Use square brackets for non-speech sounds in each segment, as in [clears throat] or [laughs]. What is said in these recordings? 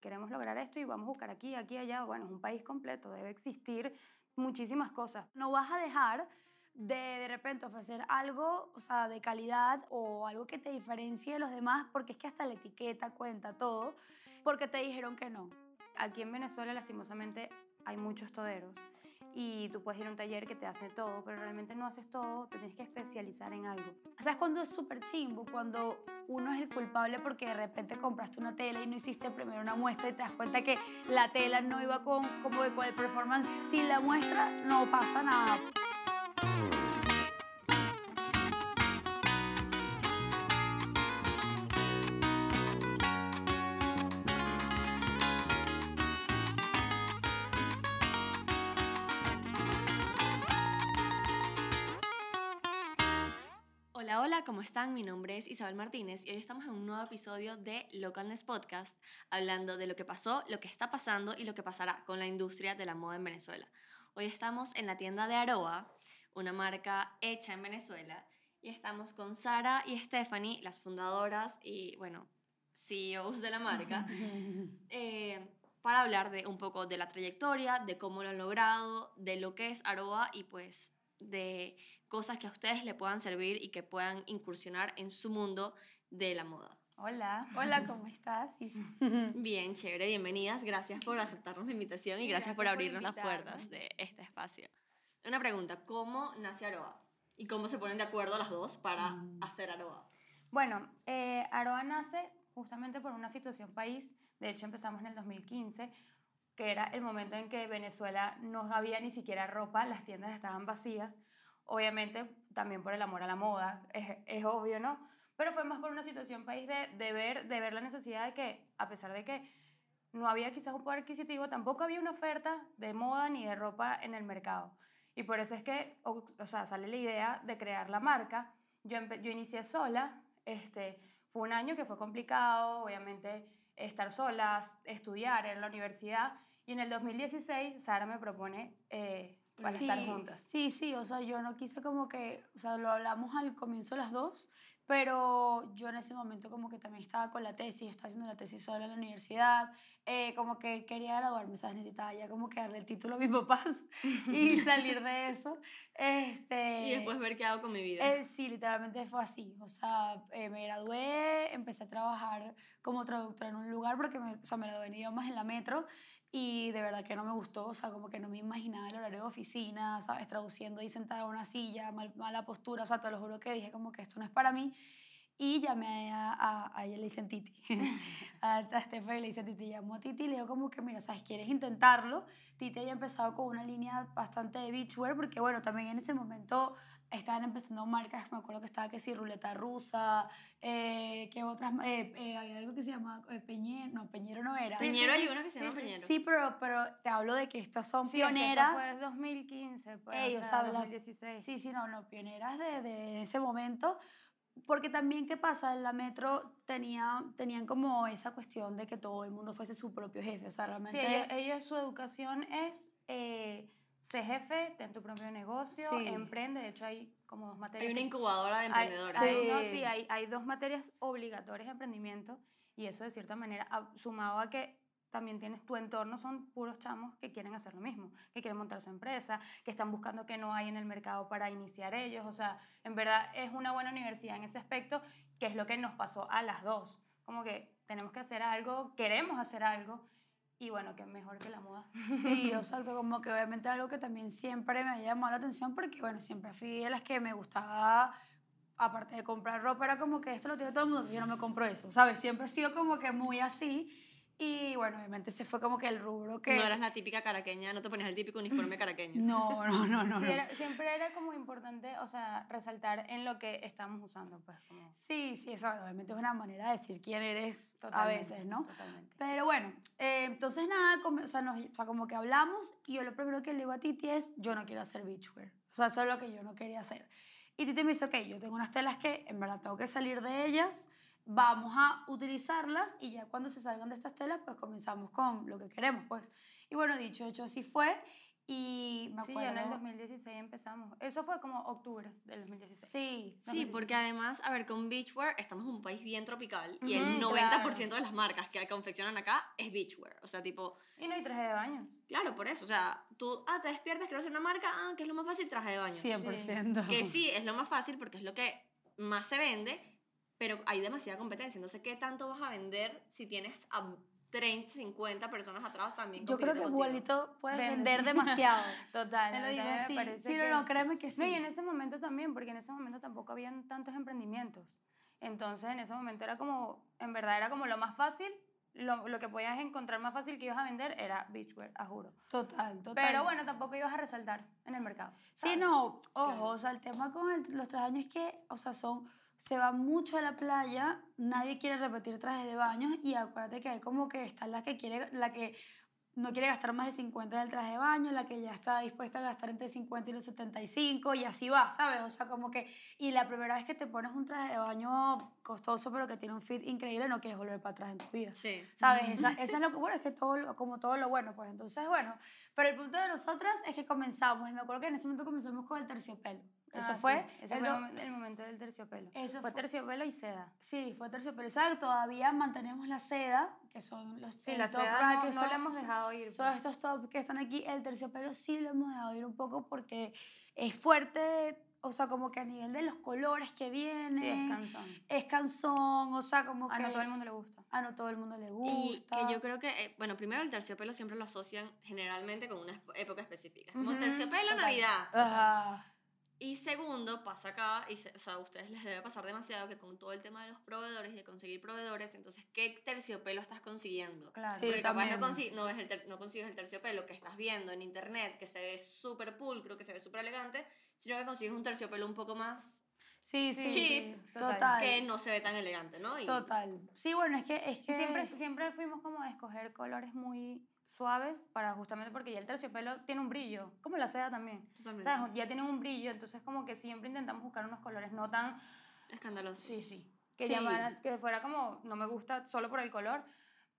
queremos lograr esto y vamos a buscar aquí, aquí, allá. Bueno, es un país completo, debe existir muchísimas cosas. No vas a dejar de de repente ofrecer algo, o sea, de calidad o algo que te diferencie de los demás, porque es que hasta la etiqueta cuenta todo, porque te dijeron que no. Aquí en Venezuela, lastimosamente, hay muchos toderos y tú puedes ir a un taller que te hace todo, pero realmente no haces todo, te tienes que especializar en algo. ¿Sabes cuando es súper chimbo? Cuando uno es el culpable porque de repente compraste una tela y no hiciste primero una muestra y te das cuenta que la tela no iba con, como con el performance. Sin la muestra no pasa nada. ¿Cómo están? Mi nombre es Isabel Martínez y hoy estamos en un nuevo episodio de Localness Podcast hablando de lo que pasó, lo que está pasando y lo que pasará con la industria de la moda en Venezuela. Hoy estamos en la tienda de Aroa, una marca hecha en Venezuela, y estamos con Sara y Stephanie, las fundadoras y, bueno, CEOs de la marca, [laughs] eh, para hablar de un poco de la trayectoria, de cómo lo han logrado, de lo que es Aroa y pues de cosas que a ustedes le puedan servir y que puedan incursionar en su mundo de la moda. Hola, hola, ¿cómo estás? [laughs] [laughs] Bien, chévere, bienvenidas. Gracias por aceptarnos la invitación y gracias, por abrirnos las puertas de este espacio. Una pregunta, ¿cómo nace Aroa? ¿Y cómo se ponen de acuerdo las dos para Mm. hacer Aroa? Bueno, eh, Aroa nace justamente por una situación país. De hecho, empezamos en el 2015, que era el momento en que Venezuela no había ni siquiera ropa, las tiendas estaban vacías. Obviamente, también por el amor a la moda, es, obvio, ¿no? Pero fue más por una situación país de, de, ver, de ver la necesidad de que, a pesar de que no había quizás un poder adquisitivo, tampoco había una oferta de moda ni de ropa en el mercado. Y por eso es que, o, o sea, sale la idea de crear la marca. Yo, yo inicié sola, este, fue un año que fue complicado, obviamente estar solas, estudiar en la universidad. Y en el 2016 Sara me propone eh, para Sí, estar juntas. Sí, sí, o sea, yo no quise como que, o sea, lo hablamos al comienzo las dos, pero yo en ese momento como que también estaba con la tesis, estaba haciendo la tesis sola en la universidad, eh, como que quería graduarme, ¿sabes? Necesitaba ya como que darle el título a mis [laughs] papás y [laughs] salir de eso. Este, Y después ver qué hago con mi vida. eh, sí, literalmente fue así. O sea, eh, me gradué, empecé a trabajar como traductora en un lugar porque me, o sea, me gradué en idiomas en la metro y de verdad que no me gustó. O sea, como que no me imaginaba el horario de oficina, ¿sabes? Traduciendo ahí sentada en una silla, mal- mala postura. O sea, te lo juro que dije como que esto no es para mí. Y llamé a, a, a ella, le dicen Titi. [laughs] a, a Stephanie le dicen Titi. Llamó a Titi y le digo como que, mira, ¿sabes? ¿Quieres intentarlo? Titi había empezado con una línea bastante de beachwear porque, bueno, también en ese momento estaban empezando marcas, me acuerdo que estaba que sí, ruleta rusa, eh, que otras, eh, eh, había algo que se llama eh, Peñero, no, Peñero no era. Sí, Peñero sí, hay sí. una que se Sí, llama sí. Peñero. Sí, pero, pero te hablo de que estas son Sí, es que esto pioneras. fue 2015, pues, Ey, o o sea, sea, la- 2016. Sí, sí, no, no, pioneras de, de ese momento. Porque también, ¿qué pasa? En la metro tenía, tenían como esa cuestión de que todo el mundo fuese su propio jefe. O sea, Sí, realmente... ellos, ellos, su educación es eh, sé jefe, ten tu propio negocio, Sí. emprende. De hecho, hay como dos materias. Hay una incubadora de hay- emprendedoras. hay- Sí. no, sí, hay, hay dos materias obligatorias de emprendimiento y eso de cierta manera, sumado a que también tienes tu entorno, son puros chamos que quieren hacer lo mismo, que quieren montar su empresa, que están buscando que no hay en el mercado para iniciar ellos. O sea, en verdad es una buena universidad en ese aspecto, que es lo que nos pasó a las dos. Como que tenemos que hacer algo, queremos hacer algo y bueno, que mejor que la moda. Sí, [laughs] exacto, como que obviamente algo que también siempre me había llamado la atención porque, bueno, siempre fui de las que me gustaba, aparte de comprar ropa, era como que esto lo tiene todo el mundo, yo no me compro eso, ¿sabes? Siempre he sido como que muy así y, bueno, obviamente ese fue como que el rubro que... No eras la típica caraqueña, no te ponías el típico uniforme caraqueño. No, no, no, no. Sí, no. era- siempre era como importante, o sea, resaltar en lo que estamos usando, pues como... Sí, sí, eso obviamente es una manera de decir quién eres a Totalmente, veces, ¿no? Totalmente. Pero bueno, eh, entonces nada, como, o, sea, nos- o sea, como que hablamos y yo lo primero que le digo a Titi es, yo no quiero hacer beachwear. O sea, eso es lo que yo no quería hacer. Y Titi me dice, ok, yo tengo unas telas que en verdad tengo que salir de ellas, vamos a utilizarlas y ya cuando se salgan de estas telas, pues comenzamos con lo que queremos, pues. Y bueno, dicho, hecho, así fue. Y me Sí, acuerdo. ya en el 2016 empezamos. Eso fue como octubre del 2016. Sí, Sí, porque además, a ver, con beachwear estamos en un país bien tropical y el Ujú, 90% de las marcas que confeccionan acá es beachwear. O sea, tipo, Y no hay traje de baños. claro, por eso. O sea, tú ah, te despiertas, quiero hacer una marca, ah, que es lo más fácil, traje de baño. 100%. Que sí, es lo más fácil porque es lo que más se vende, pero hay demasiada competencia. Entonces, ¿qué tanto vas a vender si tienes a 30, 50 personas atrás también? Yo creo que igualito puedes Vende, vender sí. demasiado. [laughs] Total. Te lo digo Sí, no, que- no, créeme que sí. No, y en ese momento también, porque en ese momento tampoco habían tantos emprendimientos. Entonces, en ese momento era como, en verdad, era como lo más fácil, lo, lo que podías encontrar más fácil que ibas a vender era beachwear, a juro. Total, total. Pero bueno, tampoco ibas a resaltar en el mercado. Sí, ¿sabes? no, ojo, Claro. o sea, el tema con el- los trajes es que, o sea, son, se va mucho a la playa, nadie quiere repetir trajes de baño y acuérdate que hay como que está la que quiere, la que no quiere gastar más de 50 del traje de baño, la que ya está dispuesta a gastar entre 50 y los 75 y así va, ¿sabes? O sea, como que, y la primera vez que te pones un traje de baño costoso pero que tiene un fit increíble, no quieres volver para atrás en tu vida. Sí. ¿Sabes? Esa, esa es lo que, bueno, es que todo, como todo lo bueno, pues entonces, bueno, pero el punto de nosotras es que comenzamos, y me acuerdo que en ese momento comenzamos con el terciopelo. Eso Ah, fue, sí, ese el fue el, momento del terciopelo. Eso fue fue- terciopelo y seda. sí, fue terciopelo. ¿Sabes? Todavía mantenemos la seda, que son los Sí, la top seda no, que no son- la hemos dejado ir. Son pues. estos top que están aquí. El terciopelo sí lo hemos dejado ir un poco porque es fuerte, o sea, como que a nivel de los colores que vienen. Sí, es cansón. es cansón, o sea, como A que no todo el mundo le gusta. a no todo el mundo le Y gusta. que yo creo que, eh, bueno, primero el terciopelo siempre lo asocian generalmente con una época específica. Es como Ujú, terciopelo, total. Navidad. Ajá. Y segundo, pasa acá, y se- o sea, a ustedes les debe pasar demasiado que con todo el tema de los proveedores y de conseguir proveedores, entonces, ¿qué terciopelo estás consiguiendo? Claro. Sí. Porque capaz no, también. consi- no, ves el ter- no consigues el terciopelo que estás viendo en internet, que se ve súper pulcro, que se ve súper elegante, sino que consigues un terciopelo un poco más Sí, sí, Sí, sí. sí, total. Total. que no se ve tan elegante, ¿no? Y- Total. Sí, bueno, es que es que Siempre, siempre fuimos como a escoger colores muy suaves para justamente porque ya el terciopelo tiene un brillo, como la seda también. Totalmente. ¿Sabes? Ya tiene un brillo, entonces como que siempre intentamos buscar unos colores no tan... Escandaloso. Sí, sí. Que, Sí. llamaran- que fuera como, no me gusta solo por el color,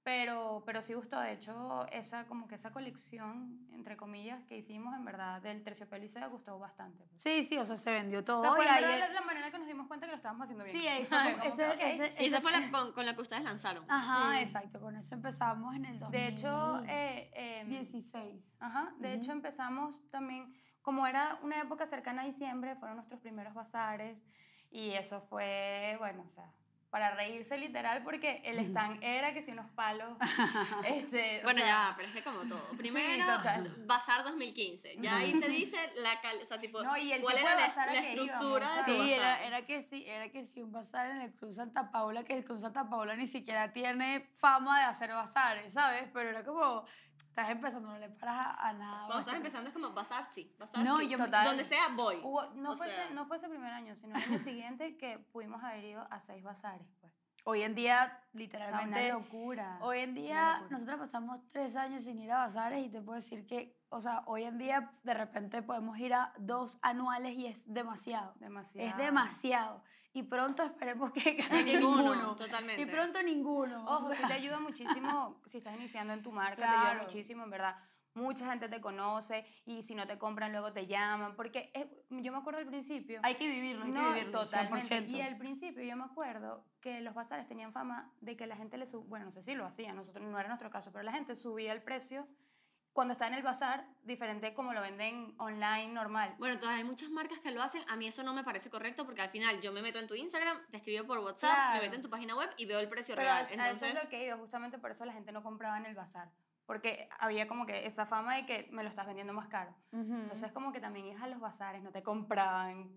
pero, pero sí gustó. De hecho, esa, como que esa colección, entre comillas, que hicimos, en verdad, del terciopelo y seda gustó bastante. pues. Sí, sí, o sea, se vendió todo. O sea, fue y el- la, la manera que nos dimos cuenta que lo estábamos haciendo bien. Sí, ahí [laughs] fue ese- que, ese- Y esa fue la con, con la que ustedes lanzaron. Ajá, Sí. exacto, con eso empezamos en el 2016. De hecho, eh, em, Ajá, de hecho Ujú. empezamos también, como era una época cercana a diciembre, fueron nuestros primeros bazares y eso fue, bueno, o sea, para reírse literal porque el stand era que si unos palos, [laughs] este, Bueno, sea, ya, pero es que como todo. [laughs] Primero, total. Bazar 2015. Ya ahí te dice la cal, o sea, tipo, No, y el cuál tipo era de la, la que estructura íbamos, de tu Sí, era, bazar. era que sí, era que sí, un bazar en el Club Santa Paula, que el Club Santa Paula ni siquiera tiene fama de hacer bazares, ¿sabes? Pero era como, estás empezando, no le paras a, a nada. Cuando estás empezando es como bazar sí, bazar No, sí. yo Total. Donde sea voy. hubo- no, o fue sea- ese, no fue ese primer año, sino el año [laughs] siguiente que pudimos haber ido a seis bazares, pues. Hoy en día, O sea, una literalmente, locura. Hoy en día, nosotros pasamos tres años sin ir a bazares y te puedo decir que, o sea, hoy en día de repente podemos ir a dos anuales y es demasiado. Demasiado. Es demasiado. Y pronto esperemos que casi Ninguno, ninguno. totalmente. Y pronto ninguno. o Ojo, sí sea, te ayuda muchísimo [laughs] si estás iniciando en tu marca, te Claro. ayuda muchísimo, en verdad. Mucha gente te conoce y si no te compran luego te llaman, porque es- yo me acuerdo al principio... hay que vivirlo, hay no, que vivirlo. totalmente. 100%. Y al principio yo me acuerdo que los bazares tenían fama de que la gente le subía, bueno, no sé si lo hacían, nosotros no era nuestro caso, pero la gente subía el precio cuando está en el bazar, diferente como lo venden online normal. Bueno, entonces hay muchas marcas que lo hacen. A mí eso no me parece correcto porque al final yo me meto en tu Instagram, te escribo por WhatsApp, me Claro. meto en tu página web y veo el precio Pero real. a- a eso Entonces, es lo que iba, justamente por eso la gente no compraba en el bazar, porque había como que esa fama de que me lo estás vendiendo más caro. Ujú. Entonces como que también ibas a los bazares, no te compraban,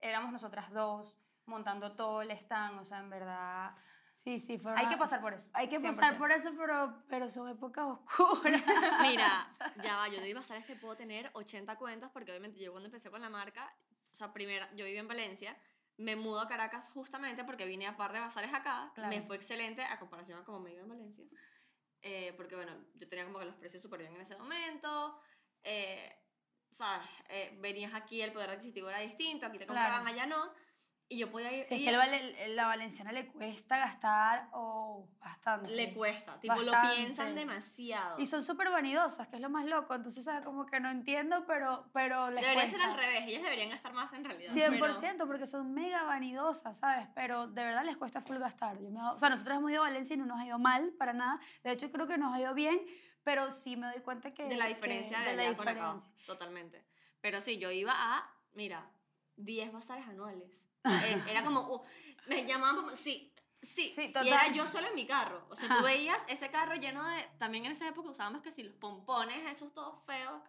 éramos nosotras dos montando todo el stand, o sea, en verdad sí, sí, fueron hay que pasar por eso. Hay que 100%. pasar por eso, pero, pero son épocas oscuras. [laughs] mira, [laughs] ya va, yo de bazar este puedo tener 80 cuentas porque obviamente yo cuando empecé con la marca, o sea, primera, yo vivía en Valencia, me mudo a Caracas justamente porque vine a par de bazares acá, Claro. me fue excelente a comparación a como me iba en Valencia, eh, porque bueno, yo tenía como que los precios súper bien en ese momento, eh, ¿sabes? Eh, venías aquí, el poder adquisitivo era distinto, aquí te Claro. compraban, allá no. Y yo podía ir... Sí, es que vale- la valenciana le cuesta gastar o bastante. le cuesta, tipo, lo Bastante. piensan demasiado. Y son súper vanidosas, que es lo más loco. Entonces, ¿sabes? Como que no entiendo, pero, pero les Debería ser cuesta. al revés, ellas deberían gastar más en realidad. 100%, porque son mega vanidosas, ¿sabes? Pero de verdad les cuesta full gastar. Yo me o sea, nosotros hemos ido a Valencia y no nos ha ido mal para nada. De hecho, creo que nos ha ido bien, pero sí me doy cuenta que... de la que- diferencia de, de la allá con acá, diferencia. totalmente. Pero sí, yo iba a, mira, 10 bazares anuales. [laughs] Era como, uh, me llamaban, como- sí, sí, Sí, y era yo solo en mi carro. O sea, tú veías ese carro lleno de, también en esa época usábamos que si los pompones, esos todos feos.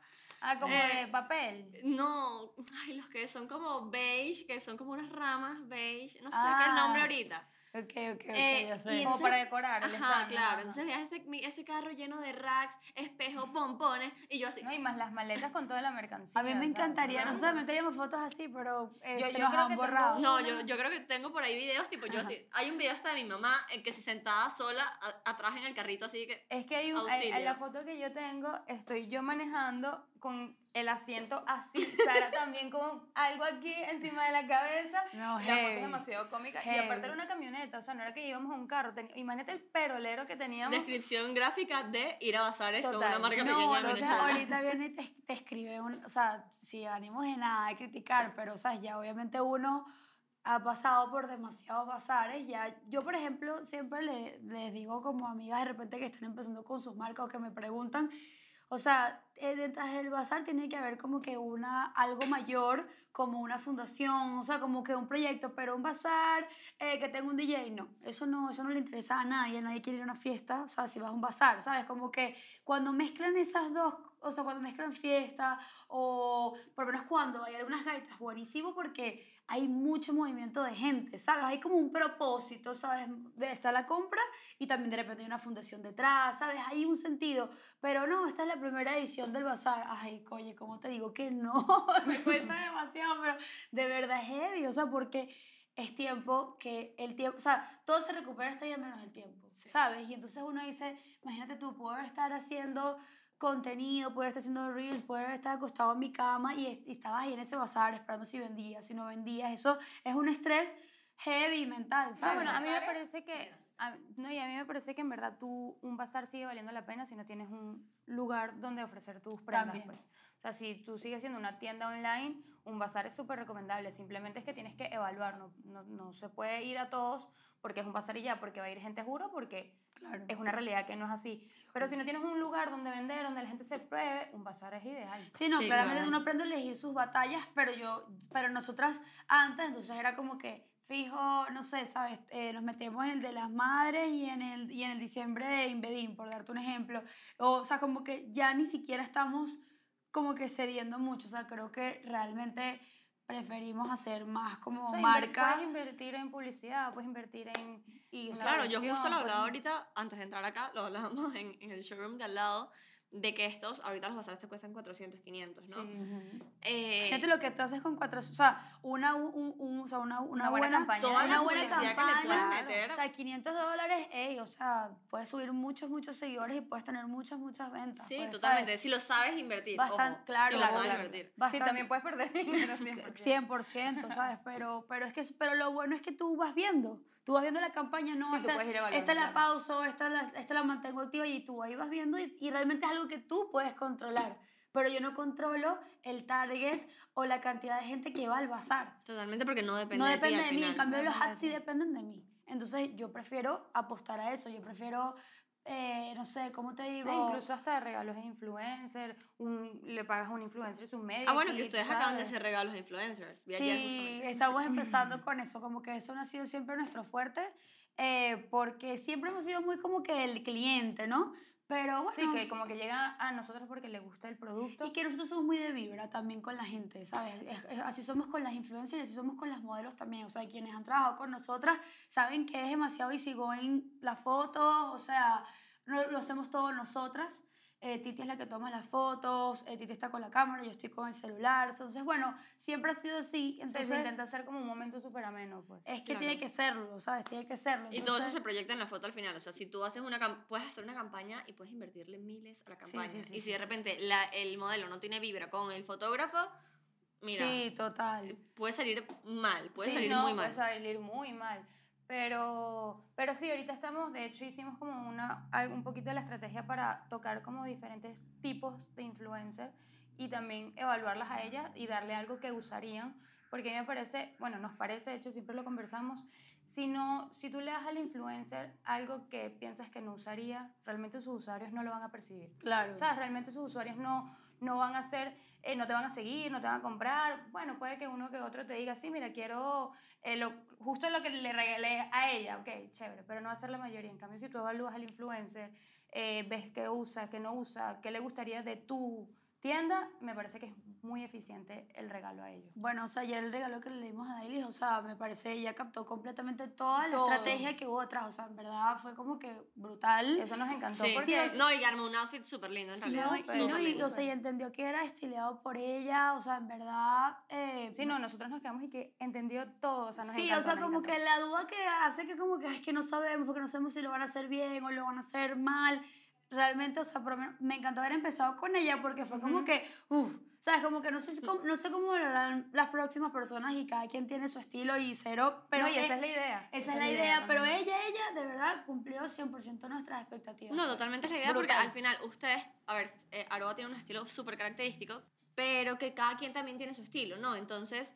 Ah, como Eh, de papel. No, ay, los que son como beige, que son como unas ramas beige, no sé qué es el nombre Ah, ahorita. Ok, ok, ok, Eh, ya sé. Como entonces- para decorar el Ajá, stand, claro. ajá. Entonces veías ese, ese carro lleno de racks, espejos, pompones, y yo así, No, y más las maletas con toda la mercancía. A mí me encantaría, nosotros también teníamos fotos así, pero eh, Yo- se yo creo han que tengo borrado. No, yo, yo creo que tengo por ahí videos, tipo yo así. Hay un video hasta de mi mamá en que se sentaba sola a- atrás en el carrito, así que. Es que hay un, hay- Auxilio. en la foto que yo tengo, estoy yo manejando con el asiento así, Sara [laughs] también con algo aquí encima de la cabeza. No, la foto es demasiado cómica. Y Heavy. aparte era una camioneta, o sea, no era que íbamos a un carro. ten- imagínate el perolero que teníamos. Descripción gráfica de ir a bazares con Total. una marca No, pequeña de entonces Venezuela. ahorita [laughs] viene y te, te escribe, un, o sea, si ánimos de nada de criticar, pero, o sea, ya obviamente uno ha pasado por demasiados bazares, ya, yo, por ejemplo, siempre le- les digo como amigas de repente que están empezando con sus marcas o que me preguntan, o sea, eh, detrás del bazar tiene que haber como que una, algo mayor, como una fundación, o sea, como que un proyecto, pero un bazar eh, que tenga un DJ, no, eso no, eso no le interesa a nadie, nadie quiere ir a una fiesta, o sea, si vas a un bazar, ¿sabes? Como que cuando mezclan esas dos, o sea, cuando mezclan fiesta, o por lo menos cuando hay algunas gaitas, buenísimo porque hay mucho movimiento de gente, ¿sabes? Hay como un propósito, ¿sabes? De está la compra y también de repente hay una fundación detrás, ¿sabes? Hay un sentido, pero no, esta es la primera edición del bazar. Ay, oye, ¿cómo te digo que no? [laughs] Me cuesta demasiado, pero de verdad es heavy, o sea, porque es tiempo que el tiempo, o sea, todo se recupera este día menos el tiempo, Sí. ¿sabes? Y entonces uno dice, imagínate tú, poder estar haciendo contenido, poder estar haciendo reels, poder estar acostado en mi cama y, est- y estabas ahí en ese bazar esperando si vendías, si no vendías, eso es un estrés heavy mental, No, ¿sabes? bueno, a mí me parece que, a- no, y a mí me parece que en verdad tú, un bazar sigue valiendo la pena si no tienes un lugar donde ofrecer tus prendas, También. pues. O sea, si tú sigues siendo una tienda online, un bazar es súper recomendable. Simplemente es que tienes que evaluar, no, no, no se puede ir a todos porque es un bazar y ya, porque va a ir gente, juro, porque Claro. es una realidad que no es así. Pero si no tienes un lugar donde vender, donde la gente se pruebe, un bazar es ideal. Sí, no, Sí, claramente claro. uno aprende a elegir sus batallas, pero yo, pero nosotras antes, entonces era como que fijo, no sé, ¿sabes? Eh, nos metemos en el de las madres y en el, y en el diciembre de Invedín, por darte un ejemplo. O, o sea, como que ya ni siquiera estamos como que cediendo mucho, o sea, creo que realmente preferimos hacer más como O sea, marca Puedes invertir en publicidad, puedes invertir en... y Claro, yo justo lo pues, hablaba ¿no? ahorita, antes de entrar acá, lo hablábamos en, en el showroom de al lado, de que estos, ahorita los bazares te cuestan 400, 500, ¿no? Sí. Eh, Fíjate lo que tú haces con cuatro, o sea, una, un, un- o sea, una, una, Una buena buena, campaña. toda una la buena publicidad que le campaña, puedes claro. meter. O sea, 500 dólares, ey, o sea, puedes subir muchos, muchos seguidores y puedes tener muchas, muchas ventas. sí, pues, totalmente. ¿sabes? Si lo sabes invertir. Bastan- ojo, claro, si lo claro, sabes claro. invertir. Sí, Bastante. también puedes perder dinero. [laughs] 100%. 100%, ¿sabes? Pero, pero, es que, pero lo bueno es que tú vas viendo. Tú vas viendo la campaña, no, Sí, esta, puedes ir evaluando, esta la claro. pauso, esta la, esta la mantengo activa y tú ahí vas viendo y, y realmente es algo que tú puedes controlar. Pero yo no controlo el target o la cantidad de gente que va al bazar. Totalmente porque no depende no de ti depende al de mí, en final. cambio los Depende de ads sí dependen de mí. Entonces yo prefiero apostar a eso, yo prefiero, eh, no sé, ¿cómo te digo? No, incluso hasta regalos de influencer, un, le pagas a un influencer su medio. Ah, bueno, que ustedes acaban de ¿sabes? hacer regalos a influencers. Vi ayer Sí, justamente. estamos empezando [clears throat] con eso, como que eso no ha sido siempre nuestro fuerte, eh, porque siempre hemos sido muy como que el cliente, ¿no? Pero bueno, Sí, que como que llega a nosotros porque le gusta el producto. y que nosotros somos muy de vibra también con la gente, ¿sabes? Es- es- así somos con las influencers y así somos con las modelos también, o sea, quienes han trabajado con nosotras saben que es demasiado easygoing las fotos, o sea, lo, lo hacemos todos nosotras. Eh, Titi es la que toma las fotos, eh, Titi está con la cámara, yo estoy con el celular. Entonces, bueno, siempre ha sido así. Entonces, Entonces, se intenta hacer como un momento súper ameno, pues. es que Claro. tiene que serlo, ¿sabes? Tiene que serlo. Y todo eso Entonces, se proyecta en la foto al final. O sea, si tú haces una cam- puedes hacer una campaña y puedes invertirle miles a la Sí, campaña. sí, sí, y si sí, de sí. repente la- el modelo no tiene vibra con el fotógrafo, mira, Sí, total. puede salir mal, puede Sí, salir no, muy mal. Puede salir muy mal. Pero, pero sí, ahorita estamos, de hecho hicimos como una, un poquito de la estrategia para tocar como diferentes tipos de influencer y también evaluarlas a ellas y darle algo que usarían. Porque a mí me parece, bueno, nos parece, de hecho siempre lo conversamos, si, no, si tú le das al influencer algo que piensas que no usaría, realmente sus usuarios no lo van a percibir. Claro. ¿Sabes? Realmente sus usuarios no, no van a hacer, eh, no te van a seguir, no te van a comprar. Bueno, puede que uno que otro te diga, sí, mira, quiero eh, lo, justo lo que le regalé a ella, ok, chévere, pero no va a ser la mayoría. En cambio, si tú evalúas al influencer, eh, ves qué usa, qué no usa, qué le gustaría de tu tienda, me parece que es muy eficiente el regalo a ellos. Bueno, o sea, ayer el regalo que le dimos a Daily, o sea, me parece, ella captó completamente toda la Todo. estrategia que hubo atrás, o sea, en verdad fue como que brutal. Eso nos encantó Sí, porque sí, no, y armó un outfit súper lindo en Sí, realidad. no, y, súper no, súper y, lindo. o sea, y entendió que era estileado por ella, o sea, en verdad... Eh, Sí, no, nosotros nos quedamos y que entendió todo, o sea, nos Sí, encantó, o sea, como encantó. que la duda que hace que como que "Ay, es que no sabemos, porque no sabemos si lo van a hacer bien o lo van a hacer mal. Realmente, o sea, por lo menos me encantó haber empezado con ella porque fue como Ujú. que, uff, ¿sabes? Como que no sé, cómo, no sé cómo harán las próximas personas y cada quien tiene su estilo y cero, pero no, y esa eh, es la idea. esa es la idea, pero también. ella, ella de verdad cumplió 100% nuestras expectativas. No, totalmente es la idea porque Brutal. al final ustedes, a ver, eh, Aroa tiene un estilo súper característico, pero que cada quien también tiene su estilo, ¿no? Entonces,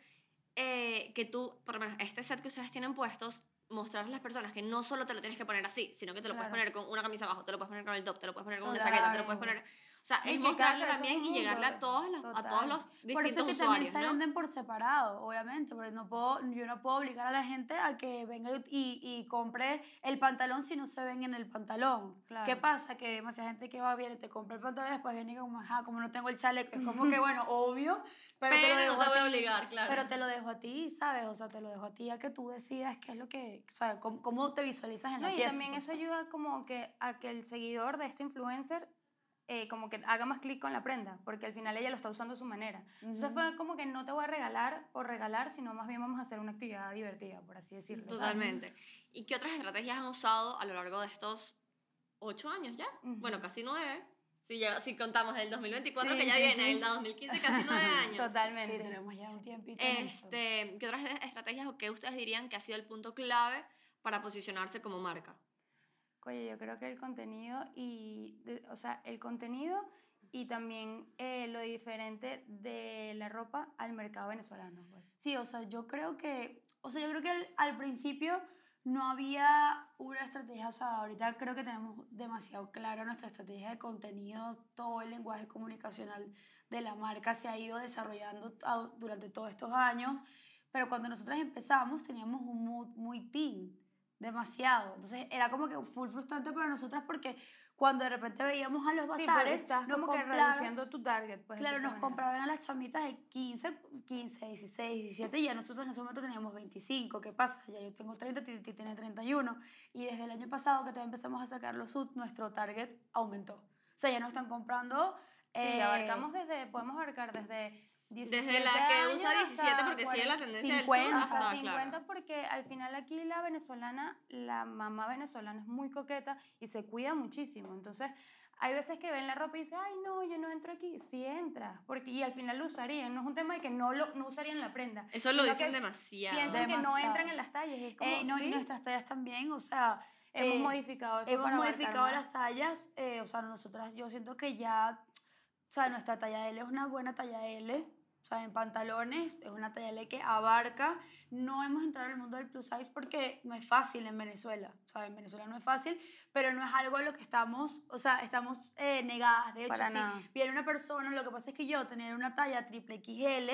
eh, que tú, por lo menos este set que ustedes tienen puestos, mostrarle a las personas que no solo te lo tienes que poner así, sino que te lo Claro. puedes poner con una camisa abajo, te lo puedes poner con el top, te lo puedes poner con una chaqueta, te lo puedes poner... O sea, Y es mostrarle también y llegarle a todos los, a todos los Por distintos eso que también usuarios, se ¿no? venden por separado, obviamente, porque no puedo, yo no puedo obligar a la gente a que venga y, y compre el pantalón si no se ven en el pantalón. Claro. ¿Qué pasa? Que demasiada gente que va, viene, te compra el pantalón y después viene como, ajá, como no tengo el chaleco, es como que, [laughs] bueno, obvio, pero, te lo Pero dejo no te a voy a ti. obligar, claro. Pero te lo dejo a ti, ¿sabes? O sea, te lo dejo a ti a que tú decidas qué es lo que, o sea, cómo, cómo te visualizas en No, la y pieza. también pues. eso ayuda como que a que el seguidor de este influencer eh, como que haga más clic con la prenda, porque al final ella lo está usando a su manera. Entonces Ujú. fue como que no te voy a regalar por regalar, sino más bien vamos a hacer una actividad divertida, por así decirlo. ¿sabes? Totalmente. ¿Y qué otras estrategias han usado a lo largo de estos ocho años ya? Ujú. Bueno, casi nueve. Si, ya, si contamos el 2024 Sí, que ya sí, viene, sí. el 2015 casi nueve [laughs] años. Totalmente. Sí, tenemos ya un tiempito en esto. Este, ¿Qué otras estrategias o qué ustedes dirían que ha sido el punto clave para posicionarse como marca? Oye, yo creo que el contenido y, de- o sea, el contenido y también eh, lo diferente de la ropa al mercado venezolano, pues. Sí, o sea, yo creo que, o sea, yo creo que al, al principio no había una estrategia, o sea, ahorita creo que tenemos demasiado clara nuestra estrategia de contenido, todo el lenguaje comunicacional de la marca se ha ido desarrollando durante todos estos años, pero cuando nosotras empezamos teníamos un mood muy teen, demasiado, entonces era como que full frustrante para nosotras porque cuando de repente veíamos a los Sí, porque bazares, estás nos como que reduciendo tu target, pues. Claro, nos manera. compraban a las chamitas de 15, 15, 16, 17 y ya nosotros en ese momento teníamos 25. ¿Qué pasa? Ya yo tengo 30, Titi tiene 31 y desde el año pasado que también empezamos a sacar los suits, nuestro target aumentó. O sea, ya nos están comprando... Sí, eh, abarcamos desde, podemos abarcar desde 17 Desde la que años usa 17 hasta porque sigue la 40, tendencia 50, del sur hasta hasta, 50 claro. porque al final aquí la venezolana, la mamá venezolana es muy coqueta y se cuida muchísimo. Entonces, hay veces que ven la ropa y dicen, ay, no, yo no entro aquí. Sí entras, porque, y al final lo usarían. No es un tema de que no, lo, no usarían la prenda. Eso lo dicen demasiado. Piensan que no Demasiado. entran en las tallas. Y es como, eh, no, sí, y nuestras tallas también, o sea... hemos eh, modificado eso Hemos para abarcar modificado las tallas, eh, o sea, nosotras, yo siento que ya, o sea, nuestra talla L es una buena talla L, o sea, en pantalones es una talla L que abarca. No hemos entrado en el mundo del plus size porque no es fácil en Venezuela, o sea, en Venezuela no es fácil, pero no es algo a lo que estamos, o sea, estamos eh, negadas. De hecho, Para si nada. viene una persona, lo que pasa es que yo tener una talla triple XL,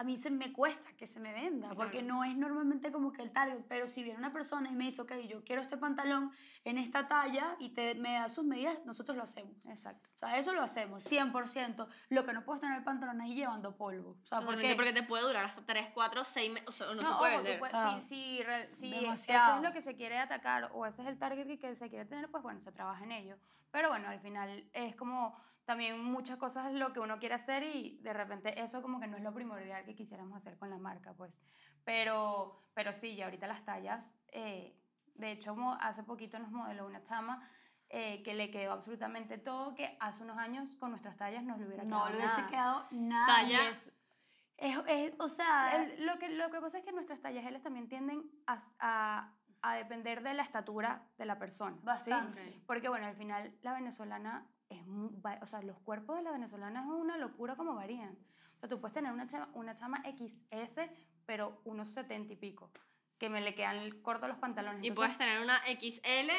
a mí se me cuesta que se me venda, porque no es normalmente como que el target, pero si viene una persona y me dice, ok, yo quiero este pantalón en esta talla y te, me da sus medidas, nosotros lo hacemos. Exacto. O sea, eso lo hacemos, 100%. Lo que no puedo tener el pantalón ahí llevando polvo. O sea, porque, porque te puede durar hasta 3, 4, 6 meses, o sea, no, se puede vender. si, si real- si eso es lo que se quiere atacar o ese es el target que- que se quiere tener, pues bueno, se trabaja en ello. Pero bueno, al final es como también muchas cosas lo que uno quiere hacer y de repente eso como que no es lo primordial que quisiéramos hacer con la marca, pues. Pero, pero sí, ya ahorita las tallas, eh, de hecho hace poquito nos modeló una chama eh, que le quedó absolutamente todo, que hace unos años con nuestras tallas no le hubiera quedado no le hubiese quedado nada. Talla Y es- Es, o sea, El- lo, que, lo que pasa es que nuestras tallas L también tienden a, a, a depender de la estatura de la persona. ¿sí? Bastante. Ok. Porque, bueno, al final la venezolana es o sea, los cuerpos de la venezolana es una locura como varían. O sea, tú puedes tener una chama, una chama XS, pero unos 70 y pico, que me le quedan cortos los pantalones. Y Entonces- puedes tener una XL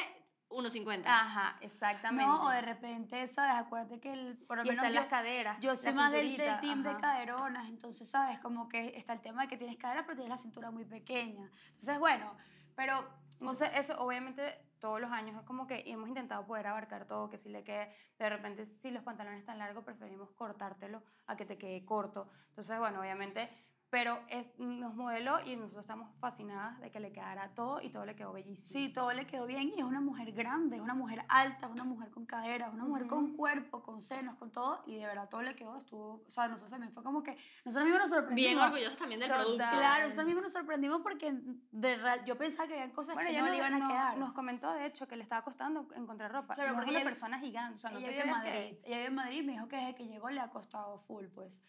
1.50. Ajá, exactamente. no, o de repente, ¿sabes? Acuérdate que el, por lo y menos están yo, las caderas. yo soy la más del, del team de ajá. caderonas, entonces, ¿sabes? Como que está el tema de que tienes caderas, pero tienes la cintura muy pequeña. Entonces, bueno, pero... Entonces, eso obviamente todos los años es como que hemos intentado poder abarcar todo, que si le quede, de repente si los pantalones están largos preferimos cortártelo a que te quede corto. Entonces, bueno, obviamente, pero es, nos modeló y nosotros estamos fascinadas de que le quedara todo y todo le quedó bellísimo. Sí, todo le quedó bien y es una mujer grande, es una mujer alta, es una mujer con caderas, una mujer con Ujú. cuerpo, con senos, con todo y de verdad todo le quedó, estuvo, o sea, nosotros también fue como que, nosotros mismos nos sorprendimos. Bien orgullosos también del Total. producto. Claro, nosotros mismos nos sorprendimos porque de real, yo pensaba que había cosas Bueno, que no no- le iban a no- quedar. nos comentó, de hecho, que le estaba costando encontrar ropa. Claro, porque es una ella persona gigante, o sea, no ella te vive en creas que- Madrid, ella vive en Madrid y me dijo que desde que llegó le ha costado full, pues.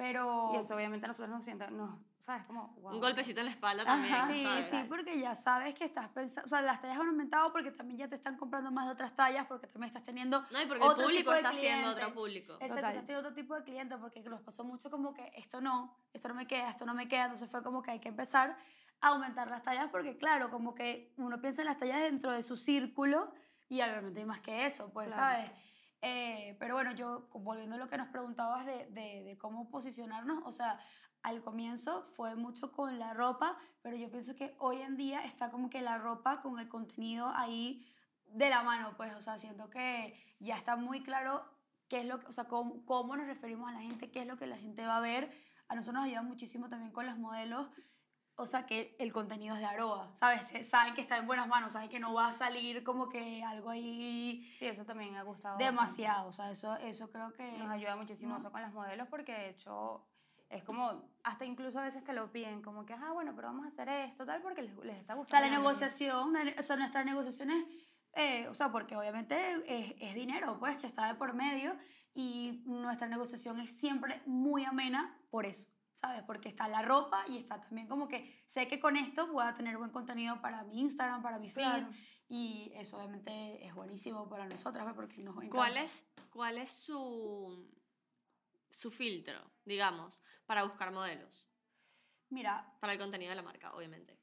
Pero Y eso obviamente a nosotros nos sienta, nos, ¿sabes? Como, wow. Un golpecito en la espalda también. Ajá. Sí, ¿sabes? sí, porque ya sabes que estás pensando, o sea, las tallas han aumentado porque también ya te están comprando más de otras tallas, porque también estás teniendo No, y porque el Otro público tipo de está siendo cliente. otro público. Exacto, Total. estás teniendo otro tipo de cliente porque nos pasó mucho como que esto no, esto no me queda, esto no me queda, entonces fue como que hay que empezar a aumentar las tallas porque claro, como que uno piensa en las tallas dentro de su círculo y obviamente hay más que eso, pues, Claro. ¿sabes? Eh, pero bueno, yo volviendo a lo que nos preguntabas de, de, de cómo posicionarnos, o sea, al comienzo fue mucho con la ropa, pero yo pienso que hoy en día está como que la ropa con el contenido ahí de la mano, pues, o sea, siento que ya está muy claro qué es lo que, o sea, cómo, cómo nos referimos a la gente, qué es lo que la gente va a ver. A nosotros nos ayuda muchísimo también con los modelos, o sea, que el contenido es de Aroa, ¿sabes? Saben que está en buenas manos, saben que no va a salir como que algo ahí Sí, eso también ha gustado. bastante. demasiado, o sea, eso, eso creo que... Nos ayuda muchísimo ¿no? eso con las modelos porque de hecho es como, hasta incluso a veces te lo piden, como que, ah, bueno, pero vamos a hacer esto, tal, porque les, les está O sea, gustando. la negociación, o sea, nuestras negociaciones, eh, o sea, porque obviamente es, es dinero, pues, que está de por medio, y nuestra negociación es siempre muy amena por eso, ¿sabes? Porque está la ropa y está también como que sé que con esto voy a tener buen contenido para mi Instagram, para mi feed, Claro. y eso obviamente es buenísimo para nosotras, porque nos encanta. ¿Cuál es, cuál es su, su filtro, digamos, para buscar modelos? Mira, Para el contenido de la marca, obviamente.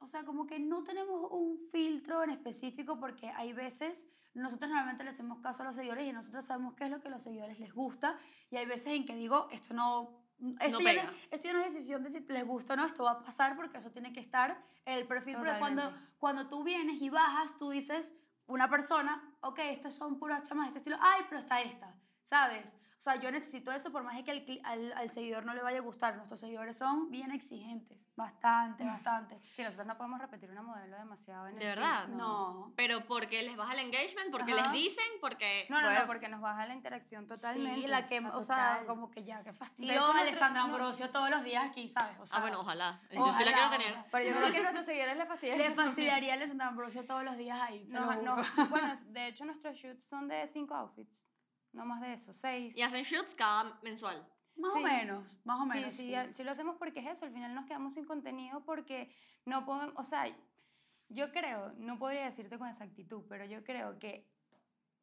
O sea, como que no tenemos un filtro en específico porque hay veces, nosotros normalmente le hacemos caso a los seguidores y nosotros sabemos qué es lo que a los seguidores les gusta y hay veces en que digo, esto no... Esto, ya no, pega. esto ya no es decisión de si les gusta o no, esto va a pasar porque eso tiene que estar en el perfil. Porque cuando, cuando tú vienes y bajas, tú dices, una persona, ok, estas son puras chamas de este estilo, ay, pero está esta, ¿sabes? O sea, yo necesito eso por más de que al, cli- al, al seguidor no le vaya a gustar. Nuestros seguidores son bien exigentes, bastante, bastante. Sí, nosotros no podemos repetir una modelo demasiado en el ¿De feed, verdad? No. Pero porque les baja el engagement, porque Ajá. les dicen, porque... No, no, Bueno. no, porque nos baja la interacción totalmente. Sí, la que, o sea, total. como que ya, qué fastidio. Hecho, Alessandra no- Ambrosio todos los días aquí, ¿sabes? O sea, ah, bueno, ojalá. Yo sí la ojalá, quiero o tener. sea, Pero yo creo que a nuestros seguidores les fastidia. Le [laughs] fastidiaría a Alessandra Ambrosio todos los días ahí. No, no, bueno, [laughs] de hecho nuestros shoots son de cinco outfits. No más de eso, seis. Y hacen shoots cada mensual. Más sí. o menos, más o Sí, menos. sí, sí lo hacemos porque es eso, al final nos quedamos sin contenido porque no podemos, o sea, yo creo, no podría decirte con exactitud, pero yo creo que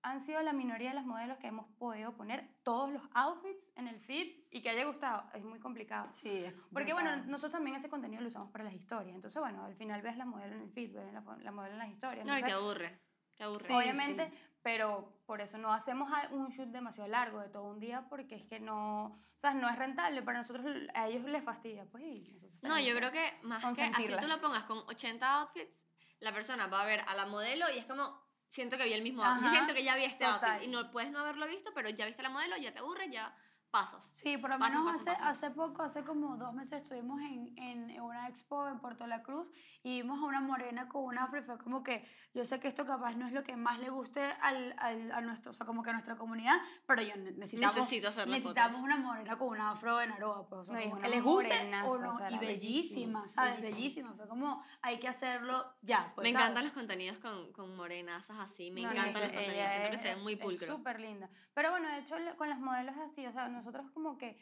han sido la minoría de las modelos que hemos podido poner todos los outfits en el feed y que haya gustado. Es muy complicado. Sí, es Porque bueno, nosotros también ese contenido lo usamos para las historias. Entonces, bueno, al final ves la modelo en el feed, ves la, modelo en las historias. No, y te aburre. Te aburre. Sí, obviamente, pero por eso no hacemos a- un shoot demasiado largo de todo un día porque es que no, o sea, no es rentable para nosotros, a ellos les fastidia, pues. No, yo creo que más que así tú la pongas con 80 outfits, la persona va a ver a la modelo y es como, siento que vi el mismo Ajá, outfit. Siento que ya vi este outfit. Y no puedes no haberlo visto, pero ya viste la modelo, ya te aburre, ya pasas. Sí, por lo menos pasa, hace, pasa. hace poco, hace como dos meses estuvimos en, en una expo en Puerto La Cruz y vimos a una morena con un afro y fue como que yo sé que esto capaz no es lo que más le guste al, al- a nuestro, o sea, como que a nuestra comunidad, pero yo ne- necesitamos, Necesito hacerle necesitamos fotos. una morena con un afro en Aroa, pues, o sea, No, como es que les guste o no, o sea, y bellísima, bellísima, ¿sabes? bellísima. Bellísima, fue como hay que hacerlo ya, pues, me ¿sabes? encantan los contenidos con, con morenazas así, me No, encantan los contenidos, ella siento que es- se ven muy es pulcros. súper linda. Pero bueno, de hecho, con las modelos así, o sea, nosotros como que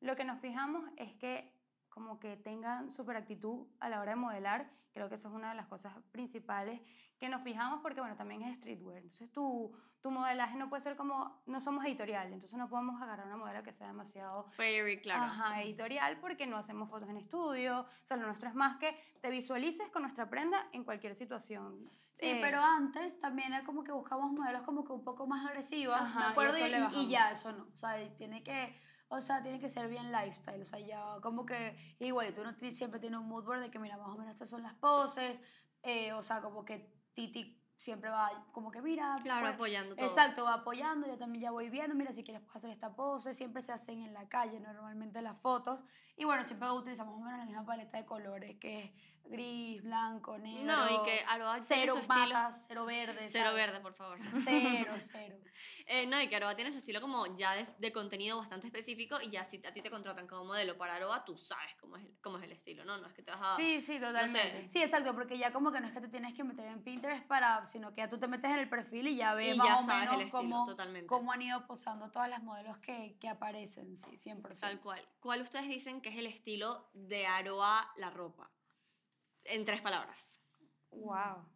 Lo que nos fijamos es que como que tengan súper actitud a la hora de modelar. Creo que eso es una de las cosas principales que nos fijamos porque, bueno, también es streetwear. Entonces, tu, tu modelaje no puede ser como, no somos editorial, entonces no podemos agarrar una modelo que sea demasiado Fairy, claro. Ajá, editorial porque no hacemos fotos en estudio. O sea, lo nuestro es más que te visualices con nuestra prenda en cualquier situación. Sí, Eh, pero antes también era como que buscamos modelos como que un poco más agresivas, Ajá, me y acuerdo, eso y, y- y ya, eso no. O sea, tiene que, o sea, tiene que ser bien lifestyle, o sea, ya como que igual, y tú no siempre tienes un mood board de que, mira, más o menos estas son las poses, eh, o sea, como que Titi siempre va como que, mira, Claro, pues, apoyando todo. Exacto, va apoyando, yo también ya voy viendo, mira, si quieres hacer esta pose, siempre se hacen en la calle normalmente las fotos, y bueno, siempre utilizamos más o menos la misma paleta de colores, que es gris, blanco, negro, No, y que Aroa cero su estilo. patas, cero verde, Cero ¿sabes? verde, por favor. cero, [laughs] cero. Eh, no, y que Aroa tiene su estilo como ya de, de contenido bastante específico y ya si a ti te contratan como modelo para Aroa, tú sabes cómo es, el- cómo es el estilo, ¿no? No es que te vas a... Sí, sí, totalmente. Sí, exacto, porque ya como que no es que te tienes que meter en Pinterest para, sino que ya tú te metes en el perfil y ya ves Y más ya o sabes menos el estilo, cómo, totalmente. cómo han ido posando todas las modelos que, que aparecen, sí, 100%. Tal cual. ¿Cuál ustedes dicen que es el estilo de Aroa la ropa? En tres palabras. Wow.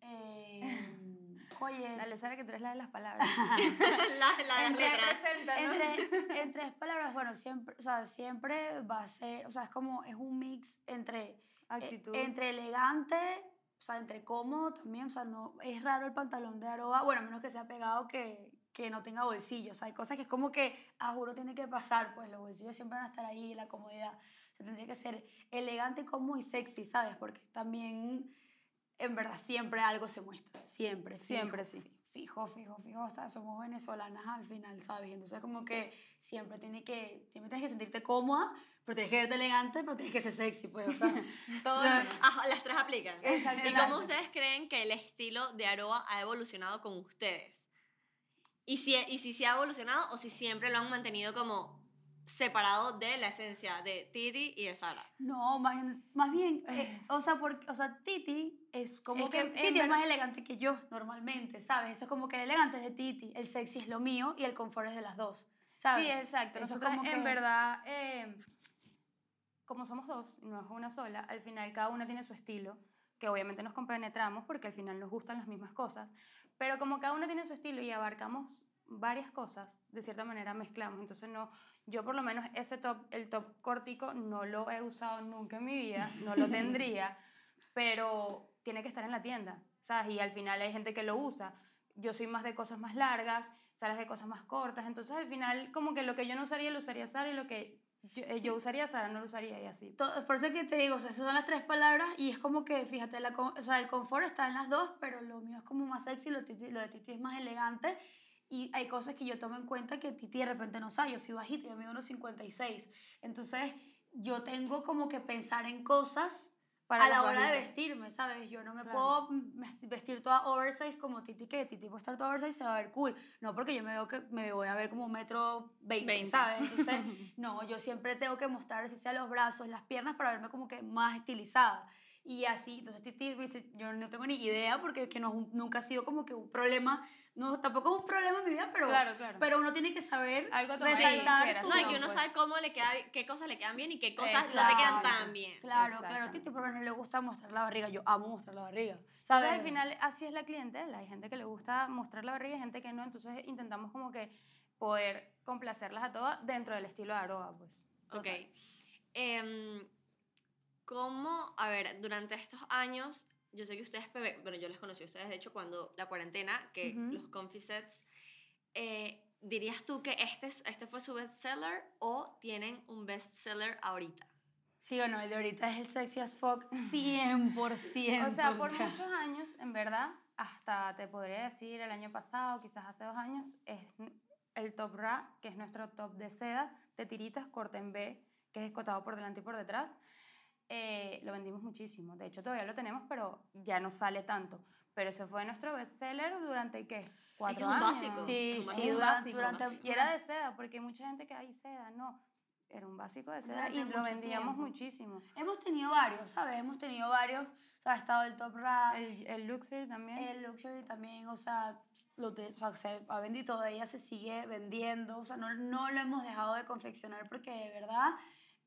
Eh, oye, Dale, Sara, que tú eres la de las palabras. [laughs] las las Entre- letras. entre, en tres palabras, bueno, siempre, o sea, siempre va a ser, o sea, es como, es un mix entre, eh, Actitud. entre elegante, o sea, entre cómodo también, o sea, no, es raro el pantalón de Aroa, bueno, a menos que sea pegado que, que no tenga bolsillos, o sea, hay cosas que es como que, a juro, tiene que pasar, pues los bolsillos siempre van a estar ahí, la comodidad, o sea, tendría que ser elegante, cómodo y sexy, ¿sabes? Porque también, en verdad, siempre algo se muestra, siempre, Siempre, fijo, sí. Fijo, fijo, fijo, o sea, somos venezolanas al final, ¿sabes? Entonces como que siempre tiene que, siempre tienes que sentirte cómoda, pero tienes que verte elegante, pero tienes que ser sexy, pues, o sea, [laughs] Todo Ajá, las tres aplican. Exacto, ¿Y cómo ustedes creen que el estilo de Aroa ha evolucionado con ustedes? ¿Y si, y si se ha evolucionado o si siempre lo han mantenido como separado de la esencia de Titi y de Sara? No, más, bien- más bien, eh, o, sea, porque, o sea, Titi es como Es que, Titi es más elegante que yo normalmente, ¿sabes? Eso es como que el elegante es de Titi, el sexy es lo mío y el confort es de las dos, ¿sabes? Sí, exacto. Eso Nosotros como en que- verdad, eh, como somos dos, y no es una sola, al final cada una tiene su estilo, que obviamente nos compenetramos porque al final nos gustan las mismas cosas, pero como cada una tiene su estilo y abarcamos varias cosas, de cierta manera mezclamos. Entonces no, yo por lo menos ese top, el top cortico no lo he usado nunca en mi vida, no lo [laughs] tendría, pero tiene que estar en la tienda, ¿sabes? Y al final hay gente que lo usa. Yo soy más de cosas más largas, Sara de cosas más cortas, entonces al final como que lo que yo no usaría lo usaría Sara y lo que yo, eh, yo usaría Sara no lo usaría y así. To- Por eso que te digo, o sea, esas son las tres palabras y es como que, fíjate, la, o sea, el confort está en las dos, pero lo mío es como más sexy, lo, Titi- lo de Titi es más elegante y hay cosas que yo tomo en cuenta que Titi de repente no sabe, yo soy bajita, yo mido unos 56, entonces yo tengo como que pensar en cosas Para a la hora de vestirme, ¿sabes? Yo no me Claro. puedo vestir toda oversize como Titi, que Titi puede estar toda oversize y se va a ver cool. No, porque yo me veo que me voy a ver como un metro veinte, 20. ¿sabes? Entonces, [laughs] no, yo siempre tengo que mostrar, si sea los brazos, las piernas, para verme como que más estilizada. Y así, entonces Titi me dice, yo no tengo ni idea porque es que no, es un- nunca ha sido como que un problema, no, tampoco es un problema en mi vida, pero, Claro, claro. pero uno tiene que saber Algo resaltar consideración. su... No, y que uno pues. sabe cómo le queda, qué cosas le quedan bien y qué cosas no te quedan Exacto. tan bien. Claro, claro, Exacto. Titi por lo menos le gusta mostrar la barriga, yo amo mostrar la barriga, Entonces, ¿sabes? al final así es la clientela, hay gente que le gusta mostrar la barriga y gente que no, entonces intentamos como que poder complacerlas a todas dentro del estilo de Aroa, pues. Ok. Em, ¿Cómo, a ver, durante estos años, yo sé que ustedes, bueno, yo les conocí a ustedes, de hecho, cuando la cuarentena, que Ujú. los confit sets, eh, ¿dirías tú que este, es- este fue su bestseller o tienen un bestseller ahorita? Sí o no, el de ahorita es el sexy as fuck [laughs] 100%. O sea, por [laughs] muchos años, en verdad, hasta te podría decir el año pasado, quizás hace dos años, es el top ra, que es nuestro top de seda, de tiritas, corte en B, que es escotado por delante y por detrás. Eh, lo vendimos muchísimo. De hecho, todavía lo tenemos, pero ya no sale tanto. Pero ese fue nuestro bestseller durante, ¿qué? Cuatro un años. básico, Sí, es un sí, básico. durante, básico. durante, Y era de seda, porque hay mucha gente que hay seda, no. Era un básico de seda Durante y lo vendíamos tiempo. muchísimo. Hemos tenido varios, ¿sabes? Hemos tenido varios. O sea, ha estado el top rap, El, el Luxury también. el luxury también, o sea, lo te- o sea, se ha vendido todavía, se sigue vendiendo, o sea, no, no lo hemos dejado de confeccionar porque de verdad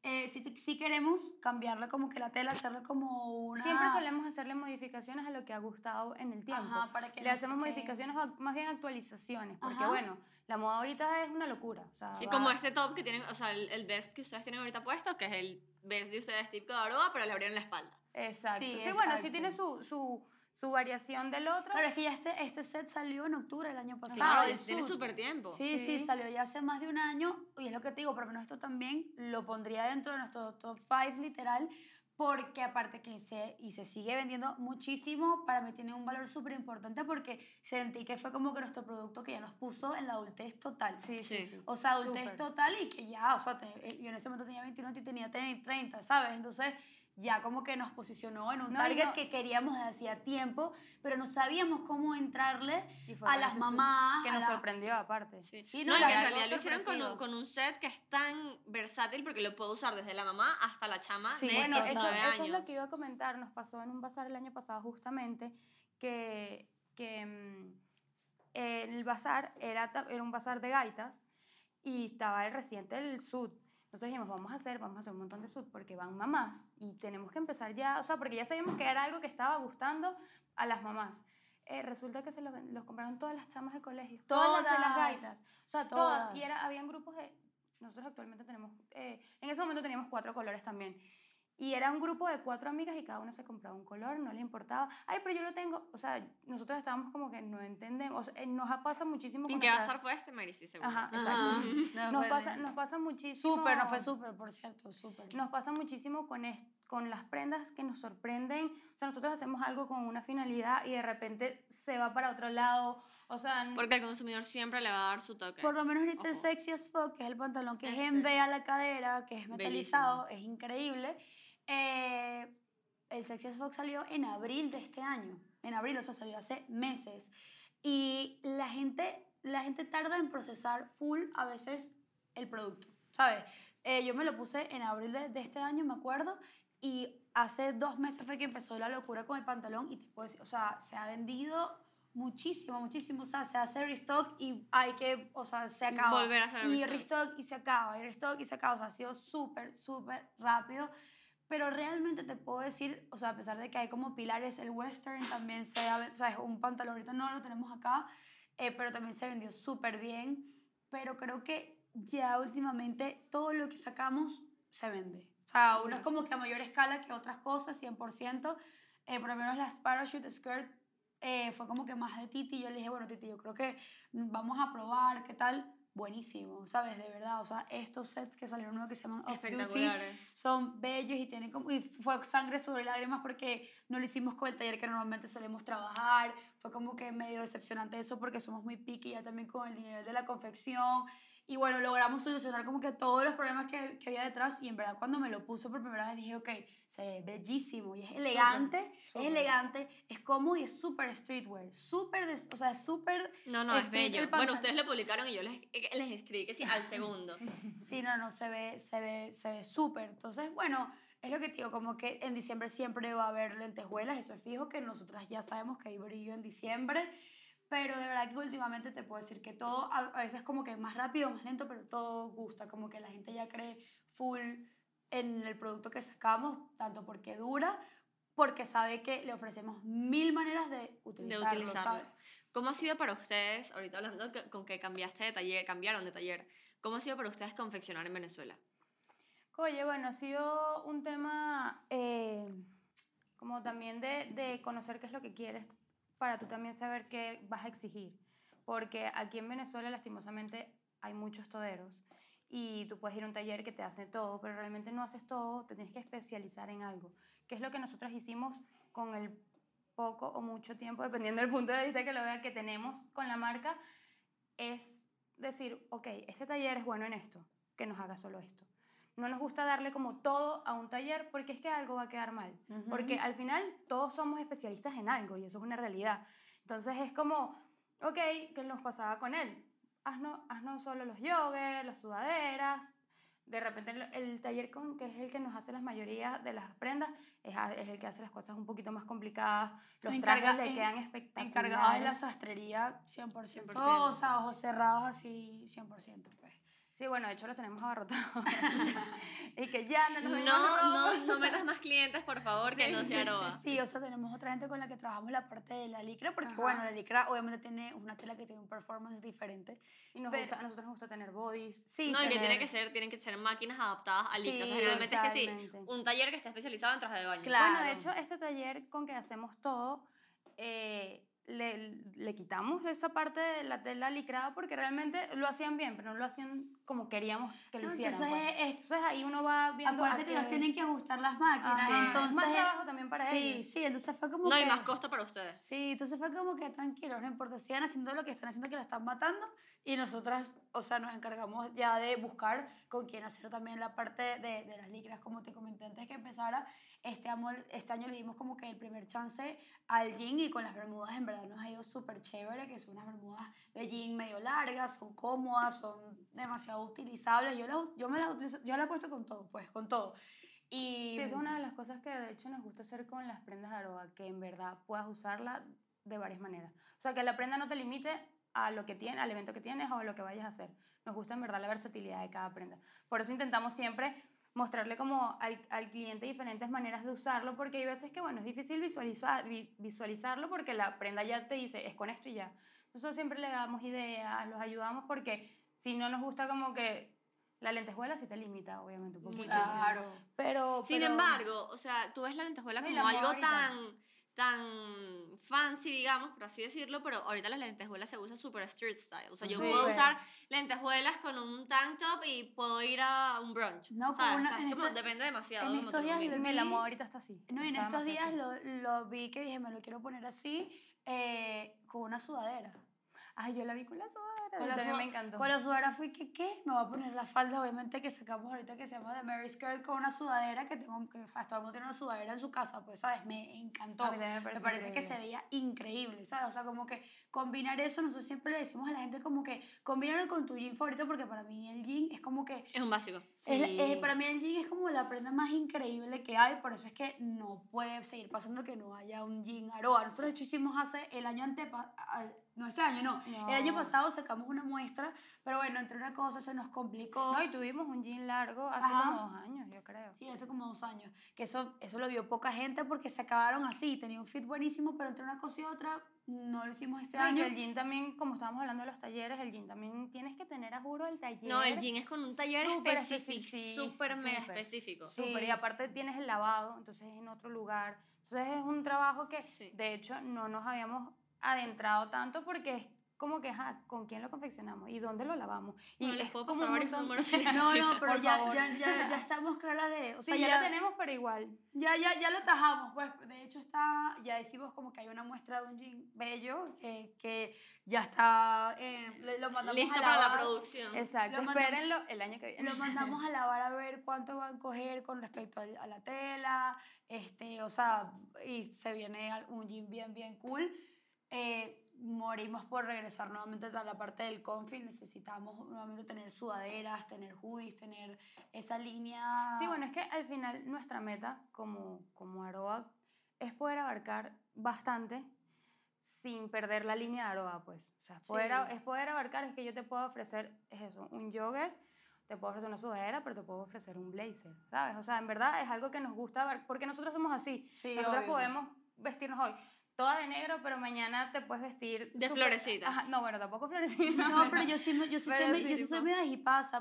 eh, te- sí queremos cambiarle como que la tela, hacerle como una... Siempre solemos hacerle modificaciones a lo que ha gustado en el tiempo. Ajá, para que Le no hacemos modificaciones o más bien actualizaciones, porque Ajá. bueno, la moda ahorita es una locura. O sea, Sí, va- como este top que tienen, o sea, el, el vest que ustedes tienen ahorita puesto, que es el vest de ustedes típico de Aroa, pero le abrieron la espalda. Exacto. Sí, Sí, bueno, sí tiene su, su, su variación del otro. Claro, es que ya este, este set salió en octubre del año pasado. Claro, tiene súper tiempo. Sí, sí, Sí. salió ya hace más de un año y es lo que te digo, pero menos esto también lo pondría dentro de nuestro top 5 literal porque aparte que se, y se sigue vendiendo muchísimo, para mí tiene un valor súper importante porque sentí que fue como que nuestro producto que ya nos puso en la adultez total. sí, sí, Sí. O sea, adultez Súper. total y que ya, o sea, te- eh, yo en ese momento tenía 21 y tenía 30, ¿sabes? Entonces ya como que nos posicionó en un No, target no- que queríamos desde hacía tiempo, pero no sabíamos cómo entrarle a las mamás. Que nos la- sorprendió aparte. Sí. Sí, no, no, que en realidad lo hicieron con un, con un set que es tan versátil porque lo puedo usar desde la mamá hasta la chama Sí, de Bueno, eso, 19 eso años. es lo que iba a comentar. Nos pasó en un bazar el año pasado justamente que, que mm, eh, el bazar era, era un bazar de gaitas y estaba el reciente del sud. Nosotros dijimos, vamos a hacer, vamos a hacer un montón de sud porque van mamás y tenemos que empezar ya, o sea, porque ya sabíamos que era algo que estaba gustando a las mamás. Eh, resulta que se los, los compraron todas las chamas de colegio, todas, las de las Todas. gaitas, o sea, todas. Todas. Y era, habían grupos de, nosotros actualmente tenemos, eh, en ese momento teníamos cuatro colores también. Y era un grupo de cuatro amigas y cada una se compraba un color, no les importaba. Ay, pero yo lo tengo. O sea, nosotros estábamos como que no entendemos. O sea, eh, nos pasa muchísimo. ¿En qué bazar fue este, Mary? Sí, seguro. Ajá, Ajá. exacto. No, Nos pasa, nos pasa muchísimo. Súper, no fue súper, por cierto, súper. Nos pasa muchísimo con, es- con las prendas que nos sorprenden. O sea, nosotros hacemos algo con una finalidad y de repente se va para otro lado. O sea, Porque el consumidor siempre le va a dar su toque. Por lo menos ahorita el Ojo. sexy as fuck, que es el pantalón que es Este. en V a la cadera, que es metalizado, es increíble. Eh, el sexy as fuck salió en abril de este año. En abril, o sea, salió hace meses. Y la gente, la gente tarda en procesar full a veces el producto, ¿sabes? Eh, yo me lo puse en abril de, de este año, me acuerdo, y hace dos meses fue que empezó la locura con el pantalón y te puedo decir, o sea, se ha vendido muchísimo, muchísimo, o sea, se hace restock y hay que, o sea, se acaba. Volver a hacer Y restock. restock y se acaba, y restock y se acaba, o sea, ha sido súper, súper rápido. Pero realmente te puedo decir, o sea, a pesar de que hay como pilares, el western también se o sea, es un pantalón, ahorita no lo tenemos acá, eh, pero también se vendió súper bien. Pero creo que ya últimamente todo lo que sacamos se vende. O sea, uno es como que a mayor escala que otras cosas, 100%. Eh, por lo menos las parachute skirt eh, fue como que más de Titi. Yo le dije, bueno, Titi, yo creo que vamos a probar, ¿qué tal? Buenísimo, ¿sabes? De verdad. O sea, estos sets que salieron nuevos que se llaman Off Duty son bellos y tienen como y fue sangre sobre lágrimas porque no lo hicimos con el taller que normalmente solemos trabajar fue como que medio decepcionante eso porque somos muy picky ya también con el dinero de la confección y bueno logramos solucionar como que todos los problemas que, que había detrás y en verdad cuando me lo puso por primera vez dije ok se ve bellísimo y es elegante súper. es elegante es cómodo y es súper streetwear súper o sea es súper No, no, es bello. el Bueno, ustedes lo publicaron y yo les, eh, les escribí que sí, al segundo. [laughs] Sí, no, no, se ve, se ve, se ve súper. Entonces, bueno, es lo que te digo, como que en diciembre siempre va a haber lentejuelas, eso es fijo, que nosotras ya sabemos que hay brillo en diciembre, pero de verdad que últimamente te puedo decir que todo, a, a veces como que más rápido, más lento, pero todo gusta, como que la gente ya cree full en el producto que sacamos, tanto porque dura, porque sabe que le ofrecemos mil maneras de utilizarlo, utilizarlo. ¿sabes? ¿Cómo ha sido para ustedes, ahorita hablando con que cambiaste de taller, cambiaron de taller, ¿cómo ha sido para ustedes confeccionar en Venezuela? Oye, bueno, ha sido un tema eh, como también de, de conocer qué es lo que quieres para tú también saber qué vas a exigir. Porque aquí en Venezuela, lastimosamente, hay muchos toderos y tú puedes ir a un taller que te hace todo, pero realmente no haces todo, te tienes que especializar en algo. ¿Qué es lo que nosotros hicimos con el poco o mucho tiempo, dependiendo del punto de vista que lo vea, que tenemos con la marca? Es decir, ok, ese taller es bueno en esto, que nos haga solo esto. No nos gusta darle como todo a un taller porque es que algo va a quedar mal. Porque al final todos somos especialistas en algo y eso es una realidad. Entonces es como, ok, ¿qué nos pasaba con él? Haznos, haznos solo los joggers, las sudaderas, de repente el, el taller con, que es el que nos hace las mayoría de las prendas, es, el que hace las cosas un poquito más complicadas. Los Encarga- trajes le en- quedan espectaculares. Encargado de la sastrería 100%. 100%. O sea, ojos cerrados así 100%. Sí, bueno, de hecho los tenemos abarrotados. [laughs] y que ya no nos No, no, no metas más clientes, por favor, que no sea Aroa. Sí, o sea, tenemos otra gente con la que trabajamos la parte de la licra, porque Ajá. bueno, la licra obviamente tiene una tela que tiene un performance diferente. Y nos Pero- gusta, a nosotros nos gusta tener bodies. Sí, no, y que tener- tiene que ser, tienen que ser máquinas adaptadas a licra. o sea, Sí, generalmente es que sí, un taller que esté especializado en traje de baño. Claro. Bueno, de hecho, este taller con que hacemos todo, eh, le, le quitamos esa parte de la tela licrada porque realmente lo hacían bien, pero no lo hacían como queríamos que lo No, hicieran. entonces, pues. es- Entonces ahí uno va viendo. Acuérdate que ellos tienen que ajustar las máquinas, Ajá, es entonces... más trabajo también para sí, ellos. Sí, entonces fue como No, que... y más costo para ustedes. Sí, entonces fue como que tranquilos, no importa, sigan haciendo lo que están haciendo, que la están matando, y nosotras, o sea, nos encargamos ya de buscar con quién hacer también la parte de, de las licras, como te comenté antes que empezara, este año, este año le dimos como que el primer chance al jean y con las bermudas en verdad nos ha ido súper chévere, que son unas bermudas de jean medio largas, son cómodas, son demasiado utilizables, yo, la- yo me las utilizo, yo las he puesto con todo, pues, con todo. Y, Sí, es una de las cosas que de hecho nos gusta hacer con las prendas de Aroa, que en verdad puedas usarla de varias maneras. O sea, que la prenda no te limite a lo que tienes, al evento que tienes o a lo que vayas a hacer. Nos gusta en verdad la versatilidad de cada prenda. Por eso intentamos siempre mostrarle como al, al cliente diferentes maneras de usarlo, porque hay veces que, bueno, es difícil visualizar, vi- visualizarlo porque la prenda ya te dice, es con esto y ya. Nosotros siempre le damos ideas, los ayudamos porque si no nos gusta como que la lentejuela sí te limita, obviamente, un poquito. Muchísimo. Claro. Pero, Sin pero- embargo, o sea, tú ves la lentejuela como la algo ahorita. tan tan fancy, digamos, por así decirlo, pero ahorita las lentejuelas se usan super street style. O sea, yo Sí. puedo usar lentejuelas con un tank top y puedo ir a un brunch. No, con ¿sabes? una- O sea, es en como, esto- depende demasiado. en estos días lo vi- moda ahorita está así. No, y en estos días lo, lo vi que dije, me lo quiero poner así, eh, con una sudadera. Ay, yo la vi con la sudadera. Con la también me encantó. Con la sudadera fui que, ¿qué? Me voy a poner la falda, obviamente, que sacamos ahorita que se llama The Mary Skirt con una sudadera que tengo, que, o sea, todo el mundo tiene una sudadera en su casa, pues, ¿sabes? Me encantó. A mí me Me parece parece que se veía increíble, ¿sabes? O sea, como que combinar eso, nosotros siempre le decimos a la gente como que combínalo con tu jean favorito, porque para mí el jean es como que Es un básico. es es- para mí el jean es como la prenda más increíble que hay, por eso es que no puede seguir pasando que no haya un jean Aroa. Nosotros de hecho hicimos hace el año antepa, al- no este año, no, el año No. pasado sacamos una muestra, pero bueno, entre una cosa se nos complicó. No, y tuvimos un jean largo hace Ajá. como dos años, yo creo. Sí, hace como dos años, que eso, eso lo vio poca gente porque se acabaron así, tenía un fit buenísimo, pero entre una cosa y otra no lo hicimos este No, y año. que el jean también, como estábamos hablando de los talleres, el jean también tienes que tener a juro el taller. No, el jean es con un taller Súper específico, súper mega súper. específico. Súper, Sí, y aparte tienes el lavado, entonces es en otro lugar. Entonces es un trabajo que, Sí. de hecho, no nos habíamos adentrado tanto porque es como que, ajá, ¿con quién lo confeccionamos? ¿Y dónde lo lavamos? Y Bueno, les es puedo pasar varios números [laughs] No, no, pero ya, ya, ya, ya [laughs] estamos claras de... O sea, Sí, ya, lo tenemos, pero igual. Ya, ya, ya lo tajamos, pues. De hecho, está, ya decimos como que hay una muestra de un jean bello que, que ya está, eh, lo, mandamos Lista a para la lavar. producción. Exacto, Lo espérenlo el año que viene. Lo mandamos a [laughs] lavar a ver cuánto van a coger con respecto al- a, la tela, este, o sea, y se viene un jean bien, bien cool. Eh, morimos por regresar nuevamente a la parte del confi, necesitamos nuevamente tener sudaderas, tener hoodies, tener esa línea... Sí, bueno, es que al final nuestra meta como, como Aroa es poder abarcar bastante sin perder la línea de Aroa, pues. O sea, es poder, Sí. es poder abarcar, es que yo te puedo ofrecer, es eso, un jogger, te puedo ofrecer una sudadera, pero te puedo ofrecer un blazer, ¿sabes? O sea, en verdad es algo que nos gusta, porque nosotros somos así. Sí, Nosotros podemos vestirnos hoy toda de negro, pero mañana te puedes vestir... De súper- florecitas. Ajá, no, bueno, tampoco florecitas. No, [laughs] pero yo sí, me- yo sí Pero soy, me- sí, yo sí soy media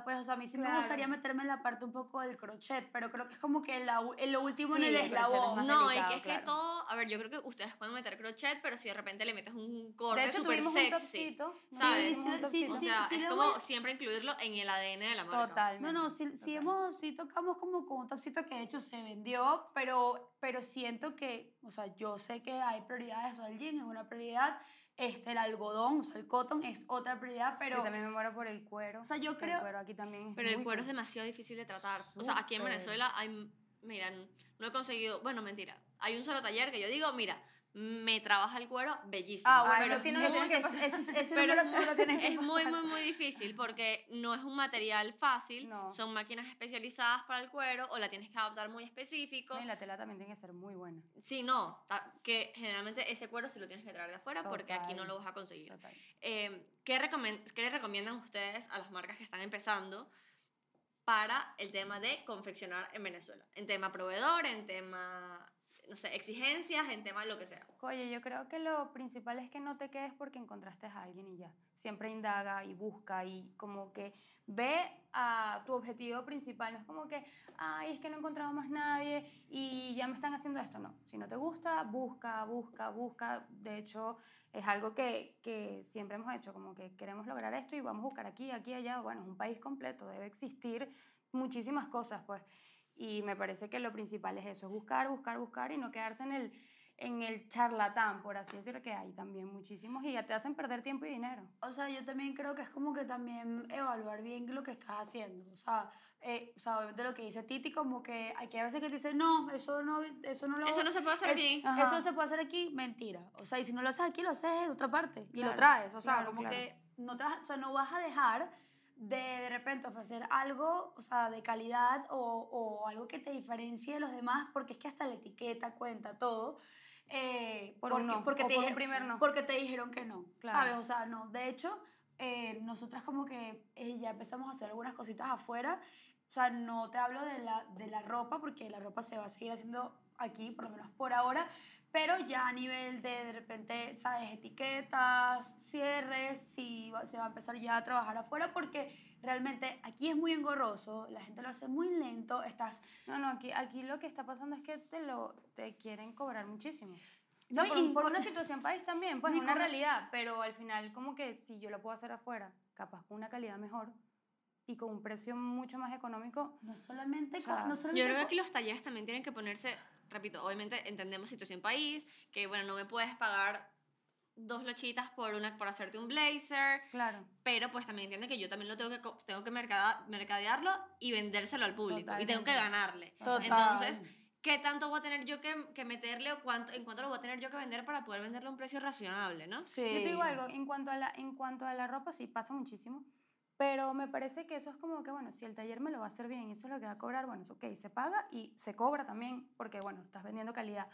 pues, o sea, a mí sí me Claro. gustaría meterme en la parte un poco del crochet, pero creo que es como que la lo último Sí, en el el es eslabón. más No, y delicado, que es que claro. todo, a ver, yo creo que ustedes pueden meter crochet, pero si de repente le metes un corte De hecho, súper sexy, topcito. ¿sabes? Sí, o sea, sí es como voy- siempre incluirlo en el ADN de la marca. Totalmente. No, no, sí, sí, total. hemos, sí tocamos como con un topcito que de hecho se vendió, pero, pero siento que, o sea, yo sé que hay prioridades, o sea, el jean es una prioridad, este, el algodón, o sea, el cotton es otra prioridad, pero... Yo también me muero por el cuero. O sea, yo El creo- cuero aquí también Pero el cuero es demasiado difícil de tratar. O sea, aquí en. Venezuela hay, mira, no he conseguido, bueno, mentira, hay un solo taller que yo digo, mira, me trabaja el cuero bellísimo. Ah, bueno, eso eso sí no lo tienes que ese, ese, ese Pero número sí lo tienes que es muy, pasar. muy, muy difícil porque no es un material fácil, No. son máquinas especializadas para el cuero o la tienes que adaptar muy específico. No, y la tela también tiene que ser muy buena. Sí, no, que generalmente ese cuero sí lo tienes que traer de afuera porque aquí no Total. lo vas a conseguir. Total. Eh, ¿qué, ¿Qué le recomiendan ustedes a las marcas que están empezando para el tema de confeccionar en Venezuela? En tema proveedor, en tema, no sé, exigencias, en tema lo que sea. Oye, yo creo que lo principal es que no te quedes porque encontraste a alguien y ya. Siempre indaga y busca y como que ve a tu objetivo principal. No es como que, ay, es que no he encontrado más nadie y ya me están haciendo esto. No, si no te gusta, busca, busca, busca. De hecho, es algo que, que siempre hemos hecho, como que queremos lograr esto y vamos a buscar aquí, aquí, allá. Bueno, es un país completo, debe existir muchísimas cosas, pues. Y me parece que lo principal es eso, es buscar, buscar, buscar y no quedarse en el, en el charlatán, por así decirlo, que hay también muchísimos y ya te hacen perder tiempo y dinero. O sea, yo también creo que es como que también evaluar bien lo que estás haciendo. O sea, eh, o sea obviamente lo que dice Titi, como que hay que a veces que te dicen, no, eso no, eso no lo Eso no se puede hacer es- aquí. Ajá. Eso se puede hacer aquí, mentira. O sea, y si no lo haces aquí, lo haces en otra parte y lo Claro, traes. O sea, claro, como claro. que no, te vas, o sea, no vas a dejar de de repente ofrecer algo, o sea, de calidad o, o algo que te diferencie de los demás, porque es que hasta la etiqueta cuenta todo. eh, Por porque, no, porque te por dijeron- primer no. Porque te dijeron que no, Claro. ¿sabes? O sea, no. De hecho, eh, nosotras como que eh, ya empezamos a hacer algunas cositas afuera. O sea, no te hablo de la, de la ropa, porque la ropa se va a seguir haciendo aquí, por lo menos por ahora, pero ya a nivel de, de repente, ¿sabes? Etiquetas, cierres, sí, va- se va a empezar ya a trabajar afuera, porque realmente aquí es muy engorroso, la gente lo hace muy lento, estás... No, no, aquí, aquí lo que está pasando es que te, lo, te quieren cobrar muchísimo. O No, por, y por una situación país también, pues es una realidad, pero al final como que si yo lo puedo hacer afuera, capaz con una calidad mejor y con un precio mucho más económico, No solamente... O sea, no Yo solamente creo que aquí los talleres también tienen que ponerse, repito, obviamente entendemos situación país, que bueno, no me puedes pagar dos lochitas por, una, por hacerte un blazer, claro. pero pues también entiende que yo también lo tengo que, tengo que mercada- mercadearlo y vendérselo al público y tengo que ganarle. Total. Entonces, ¿qué tanto voy a tener yo que, que meterle o cuánto, en cuánto lo voy a tener yo que vender para poder venderlo a un precio razonable, ¿no? Sí. Yo te digo algo, en cuanto, a la, en cuanto a la ropa, sí pasa muchísimo, pero me parece que eso es como que, bueno, si el taller me lo va a hacer bien y eso es lo que va a cobrar, bueno, es ok, se paga y se cobra también, porque, bueno, estás vendiendo calidad.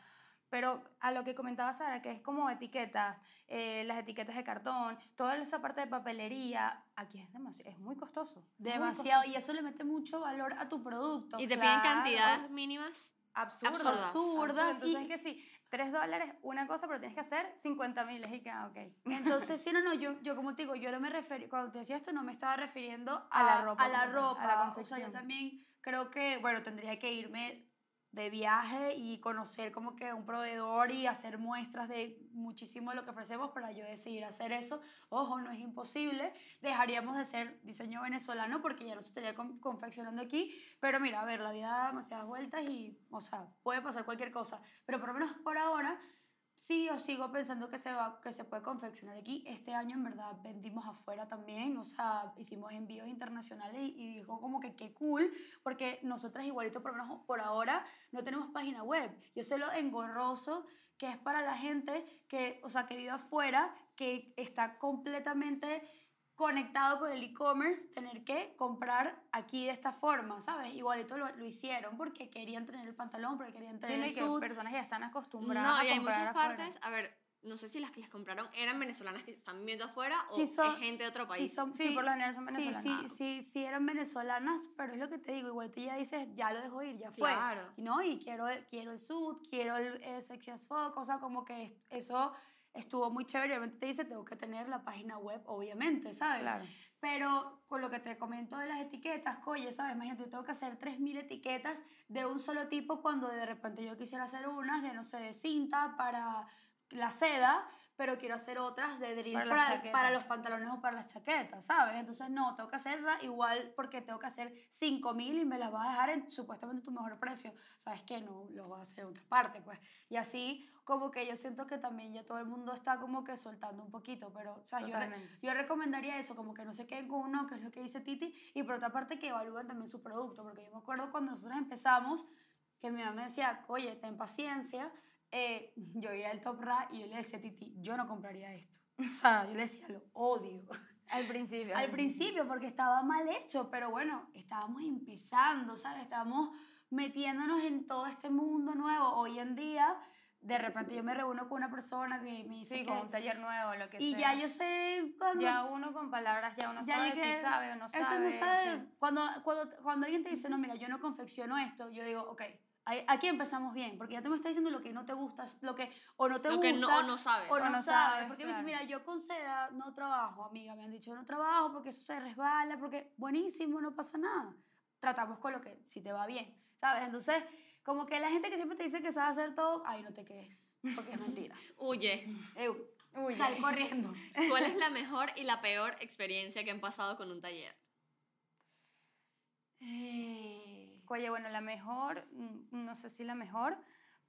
Pero a lo que comentaba Sara, que es como etiquetas, eh, las etiquetas de cartón, toda esa parte de papelería, aquí es demasiado, es muy costoso. muy Demasiado, costoso. y eso le mete mucho valor a tu producto. Y te claro. piden cantidades mínimas. absurdas. absurdas. Absurdas, Entonces y- es que sí, 3 dólares una cosa, pero tienes que hacer 50 mil. Y que, ah, ok. Entonces, sí, no, no, yo, yo como te digo, yo no me referí, cuando te decía esto, no me estaba refiriendo a, A la ropa A la ropa, a la O sea, confección. yo también creo que, bueno, tendría que irme de viaje y conocer como que un proveedor y hacer muestras de muchísimo de lo que ofrecemos para yo decidir hacer eso. Ojo, no es imposible. Dejaríamos de ser diseño venezolano porque ya no se estaría con- confeccionando aquí. Pero mira, a ver, la vida da demasiadas vueltas y, o sea, puede pasar cualquier cosa. Pero por lo menos por ahora, sí, yo sigo pensando que se, va, que se puede confeccionar aquí. Este año, en verdad, vendimos afuera también. O sea, hicimos envíos internacionales y, y dijo como que qué cool, porque nosotras igualito, por menos por ahora, no tenemos página web. Yo sé lo engorroso que es para la gente que, o sea, que vive afuera, que está completamente conectado con el e-commerce, tener que comprar aquí de esta forma, ¿sabes? Igualito lo, lo hicieron porque querían tener el pantalón, porque querían Sí, tener no, el que suit. personas ya están acostumbradas No, a y hay muchas afuera. partes, a ver, no sé si las que les compraron eran venezolanas que están viviendo afuera o Sí, son- es gente de otro Sí, país. son- Sí, por lo general son Sí, venezolanas. sí, sí, sí eran venezolanas, pero es lo que te digo, igual tú ya dices, ya lo dejo ir, ya fue. Claro. No, y quiero, quiero el suit, quiero el, eh, sexy as fuck, o sea, como que es- eso estuvo muy chévere. Obviamente te dice, tengo que tener la página web, obviamente, ¿sabes? Claro. Pero con lo que te comento de las etiquetas, oye, ¿sabes? Imagínate, yo tengo que hacer 3.000 etiquetas de un solo tipo cuando de repente yo quisiera hacer unas de, no sé, de cinta para la seda, pero quiero hacer otras de drill Para para, para, los pantalones o para las chaquetas, ¿sabes? Entonces, no, tengo que hacerla igual porque tengo que hacer 5.000 y me las vas a dejar en supuestamente tu mejor precio. ¿Sabes qué? No, lo vas a hacer en otra parte, pues. Y así, como que yo siento que también ya todo el mundo está como que soltando un poquito, pero, o sea, yo, yo recomendaría eso, como que no se queden con uno, que es lo que dice Titi, y por otra parte que evalúen también su producto, porque yo me acuerdo cuando nosotros empezamos, que mi mamá me decía, oye, ten paciencia, eh, yo iba al Top Ra y yo le decía a Titi, yo no compraría esto. O sea, yo le decía, lo odio. Al principio. Al principio, porque estaba mal hecho, pero bueno, estábamos empezando, ¿sabes? Estábamos metiéndonos en todo este mundo nuevo. Hoy en día, de repente yo me reúno con una persona que me dice Sí, que... con un taller nuevo, lo que y sea. ya yo sé cuando... Ya uno con palabras, ya uno ya sabe que- si sabe o no sabe. no sabes. sí. Cuando, cuando, cuando alguien te dice, no, mira, yo no confecciono esto, yo digo, ok, aquí empezamos bien, porque ya tú me estás diciendo lo que no te gusta, lo que o no te Lo gusta. que no, o no sabes. o no, O no sabes, sabes, porque me dicen, claro. mira, yo con seda no trabajo, amiga, me han dicho, no trabajo porque eso se resbala, porque buenísimo, no pasa nada. Tratamos con lo que sí te va bien, ¿sabes? Entonces, como que la gente que siempre te dice que sabe hacer todo, ay, no te quedes, porque es mentira. [laughs] Huye. Eu, Uy, sal corriendo. [laughs] ¿Cuál es la mejor y la peor experiencia que han pasado con un taller? Eh, Oye, bueno, la mejor, mm, no sé si la mejor,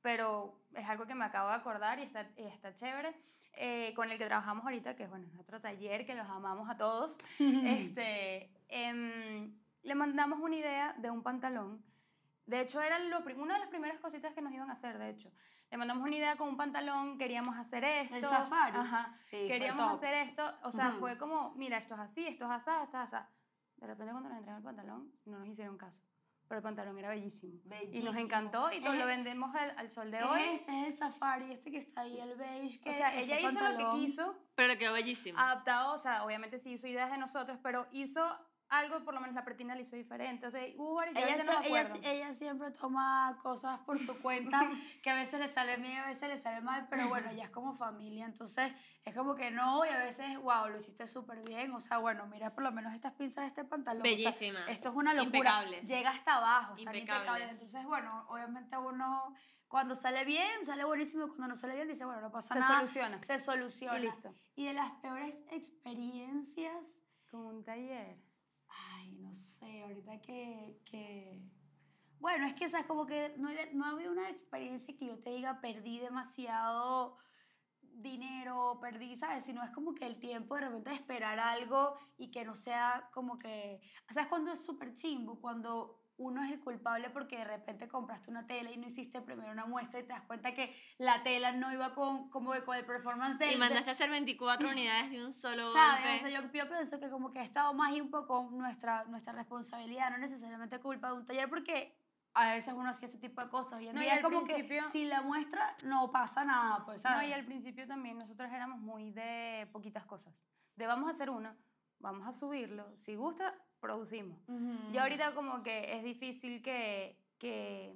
pero es algo que me acabo de acordar y está, y está chévere, eh, con el que trabajamos ahorita, que es bueno, nuestro taller, que los amamos a todos. [laughs] este, em, le mandamos una idea de un pantalón. De hecho, era lo, una de las primeras cositas que nos iban a hacer, de hecho. Le mandamos una idea con un pantalón, queríamos hacer esto. ¿El safari? Ajá. Sí, Queríamos hacer esto, o sea, Ujú. fue como, mira, esto es así, esto es asado, esto es asado. De repente cuando nos entregan el pantalón, no nos hicieron caso. Pero el pantalón era bellísimo. Y nos Bellísimo. encantó y todo lo vendemos al, al sol de hoy. Es este, es el safari, este que está ahí, el beige. Que o sea, ella hizo lo pantalón. que quiso, Pero le quedó bellísimo. adaptado, o sea, obviamente sí hizo ideas de nosotros, pero hizo algo, por lo menos la pretina lo hizo diferente. O sea, hubo varios, Ella, no ella, acuerdo. ella siempre toma cosas por su cuenta [laughs] que a veces le sale bien, a veces le sale mal, pero bueno, ya es como familia, entonces es como que no, y a veces, wow, lo hiciste súper bien, o sea, bueno, mira por lo menos estas pinzas de este pantalón. o sea, esto es una locura. Impecables. Llega hasta abajo, están Impecables. impecables. Entonces, bueno, obviamente uno, cuando sale bien, sale buenísimo, y cuando no sale bien, dice, bueno, no pasa Se nada. soluciona. Se soluciona. Y listo. Y de las peores experiencias, Con un taller. Ay, no sé, ahorita que, que... Bueno, es que, sea, como que no, no había una experiencia que yo te diga perdí demasiado dinero, perdí, ¿sabes? Sino es como que el tiempo de repente de esperar algo y que no sea como que... ¿Sabes cuando es súper chimbo? Cuando uno es el culpable porque de repente compraste una tela y no hiciste primero una muestra y te das cuenta que la tela no iba con, como que con el performance del... y mandaste a hacer 24 [laughs] unidades de un solo ¿Sabes? golpe. O sea, yo, yo pienso que como que ha estado más y un poco nuestra, nuestra responsabilidad, no necesariamente culpa de un taller, porque a veces uno hacía ese tipo de cosas. Hoy en No, y día al como principio- que si la muestra no pasa nada, pues, No, ¿sabes? y al principio también nosotros éramos muy de poquitas cosas. De vamos a hacer una, vamos a subirlo, si gusta, producimos. Ujú. Y ahorita como que es difícil que, que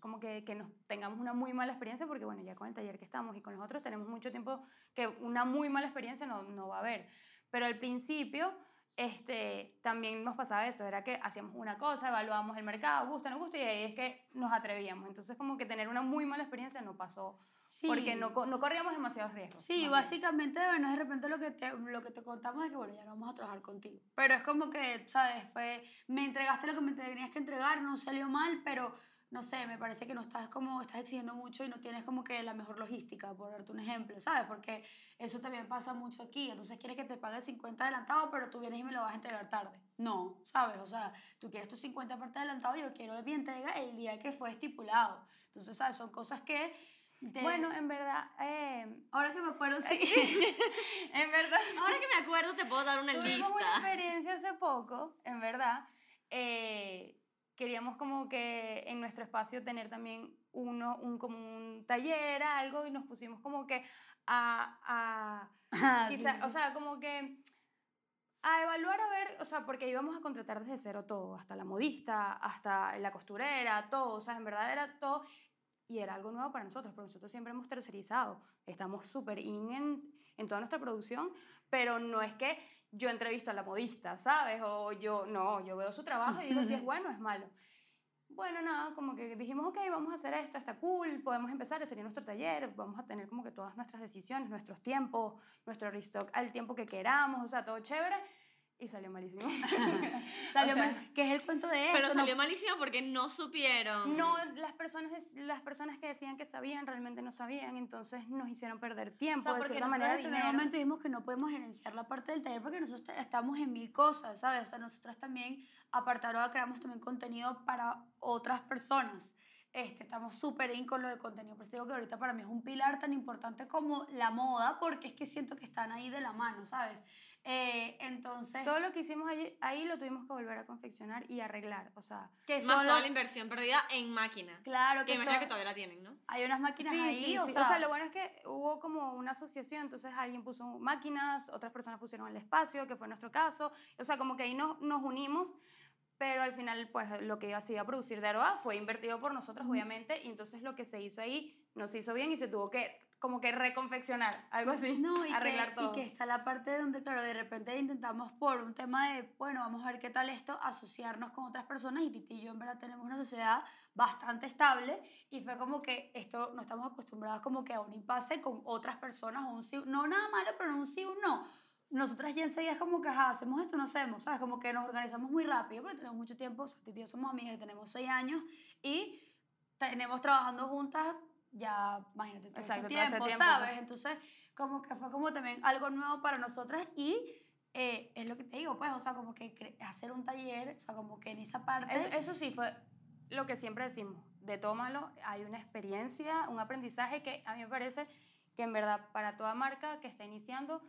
como que, que nos tengamos una muy mala experiencia porque bueno, ya con el taller que estamos y con los otros tenemos mucho tiempo que una muy mala experiencia no, no va a haber. Pero al principio este, también nos pasaba eso, era que hacíamos una cosa, evaluábamos el mercado, gusta, no gusta y ahí es que nos atrevíamos. Entonces como que tener una muy mala experiencia no pasó Sí. porque no, no corríamos demasiados riesgos. Sí, más bien. básicamente, bueno, de repente lo que, te, lo que te contamos es que, bueno, ya no vamos a trabajar contigo. Pero es como que, ¿sabes? Fue, me entregaste lo que me tenías que entregar, no salió mal, pero, no sé, me parece que no estás como, estás exigiendo mucho y no tienes como que la mejor logística, por darte un ejemplo, ¿sabes? Porque eso también pasa mucho aquí. Entonces quieres que te pague 50 adelantado, pero tú vienes y me lo vas a entregar tarde. No, ¿sabes? O sea, tú quieres tus 50 parte adelantado, yo quiero mi entrega el día que fue estipulado. Entonces, ¿sabes? Son cosas que... Bueno, en verdad, eh, Ahora que me acuerdo, [laughs] sí. en verdad, Ahora que me acuerdo te puedo dar una tuvimos una lista. experiencia hace poco, en verdad. eh, queríamos como que en nuestro espacio tener también uno, un, como un taller, algo, y nos pusimos como que a, a [laughs] Ah, sí, quizá- sí. o sea, como que a evaluar a ver, o sea, porque íbamos a contratar desde cero todo, hasta la modista, hasta la costurera, todo, o sea, en verdad era todo, y era algo nuevo para nosotros, porque nosotros siempre hemos tercerizado, estamos súper in en, en toda nuestra producción, pero no es que yo entrevisto a la modista, ¿sabes? O yo, no, yo veo su trabajo y digo si es [laughs] bueno o es malo. Bueno, nada, como que dijimos, ok, vamos a hacer esto, está cool, podemos empezar, sería nuestro taller, vamos a tener como que todas nuestras decisiones, nuestros tiempos, nuestro restock al tiempo que queramos, o sea, todo chévere, y salió malísimo. [laughs] [laughs] Salió o sea, mal, que es el cuento de esto. Pero no- salió malísimo porque no supieron. No, las personas, las personas que decían que sabían realmente no sabían, entonces nos hicieron perder O tiempo, sea, de porque manera en el primer momento dijimos que no podemos gerenciar la parte del taller porque nosotros estamos en mil cosas, ¿sabes? O sea, nosotras también, aparte ahora creamos también contenido para otras personas. Este, estamos súper in con lo del contenido. Pero digo que ahorita para mí es un pilar tan importante como la moda, porque es que siento que están ahí de la mano, ¿sabes? Eh, entonces... Todo lo que hicimos allí, ahí lo tuvimos que volver a confeccionar y arreglar, o sea... que Más toda la inversión perdida en máquinas. Claro, Que que imagino son- que todavía la tienen, ¿no? hay unas máquinas Sí, ahí, sí, o, sí. sea, lo bueno es que hubo como una asociación, entonces alguien puso máquinas, otras personas pusieron el espacio, que fue nuestro caso. O sea, como que ahí nos, nos unimos, pero al final, pues lo que iba, se iba a producir de Aroa fue invertido por nosotros, obviamente, y entonces lo que se hizo ahí no se hizo bien y se tuvo que como que reconfeccionar, algo así, No, y arreglar que, todo. y que está la parte donde, claro, de repente intentamos por un tema de, bueno, vamos a ver qué tal esto, asociarnos con otras personas y Titi y yo en verdad tenemos una sociedad bastante estable y fue como que esto no estamos acostumbrados como que a un impasse con otras personas o un sí, no nada malo, pero un sí, un no. Nosotras ya enseguida es como que, ajá, hacemos esto, no hacemos, ¿sabes? Como que nos organizamos muy rápido porque tenemos mucho tiempo, o sea, Titi y yo somos amigas tenemos seis años y tenemos trabajando juntas ya, imagínate, todo Exacto, este todo este tiempo, tiempo, ¿sabes? pues. Entonces, como que fue como también algo nuevo para nosotras y eh, es lo que te digo, pues, o sea, como que hacer un taller, o sea, como que en esa parte... Eso, eso sí fue lo que siempre decimos, de tómalo, hay una experiencia, un aprendizaje que a mí me parece que en verdad para toda marca que está iniciando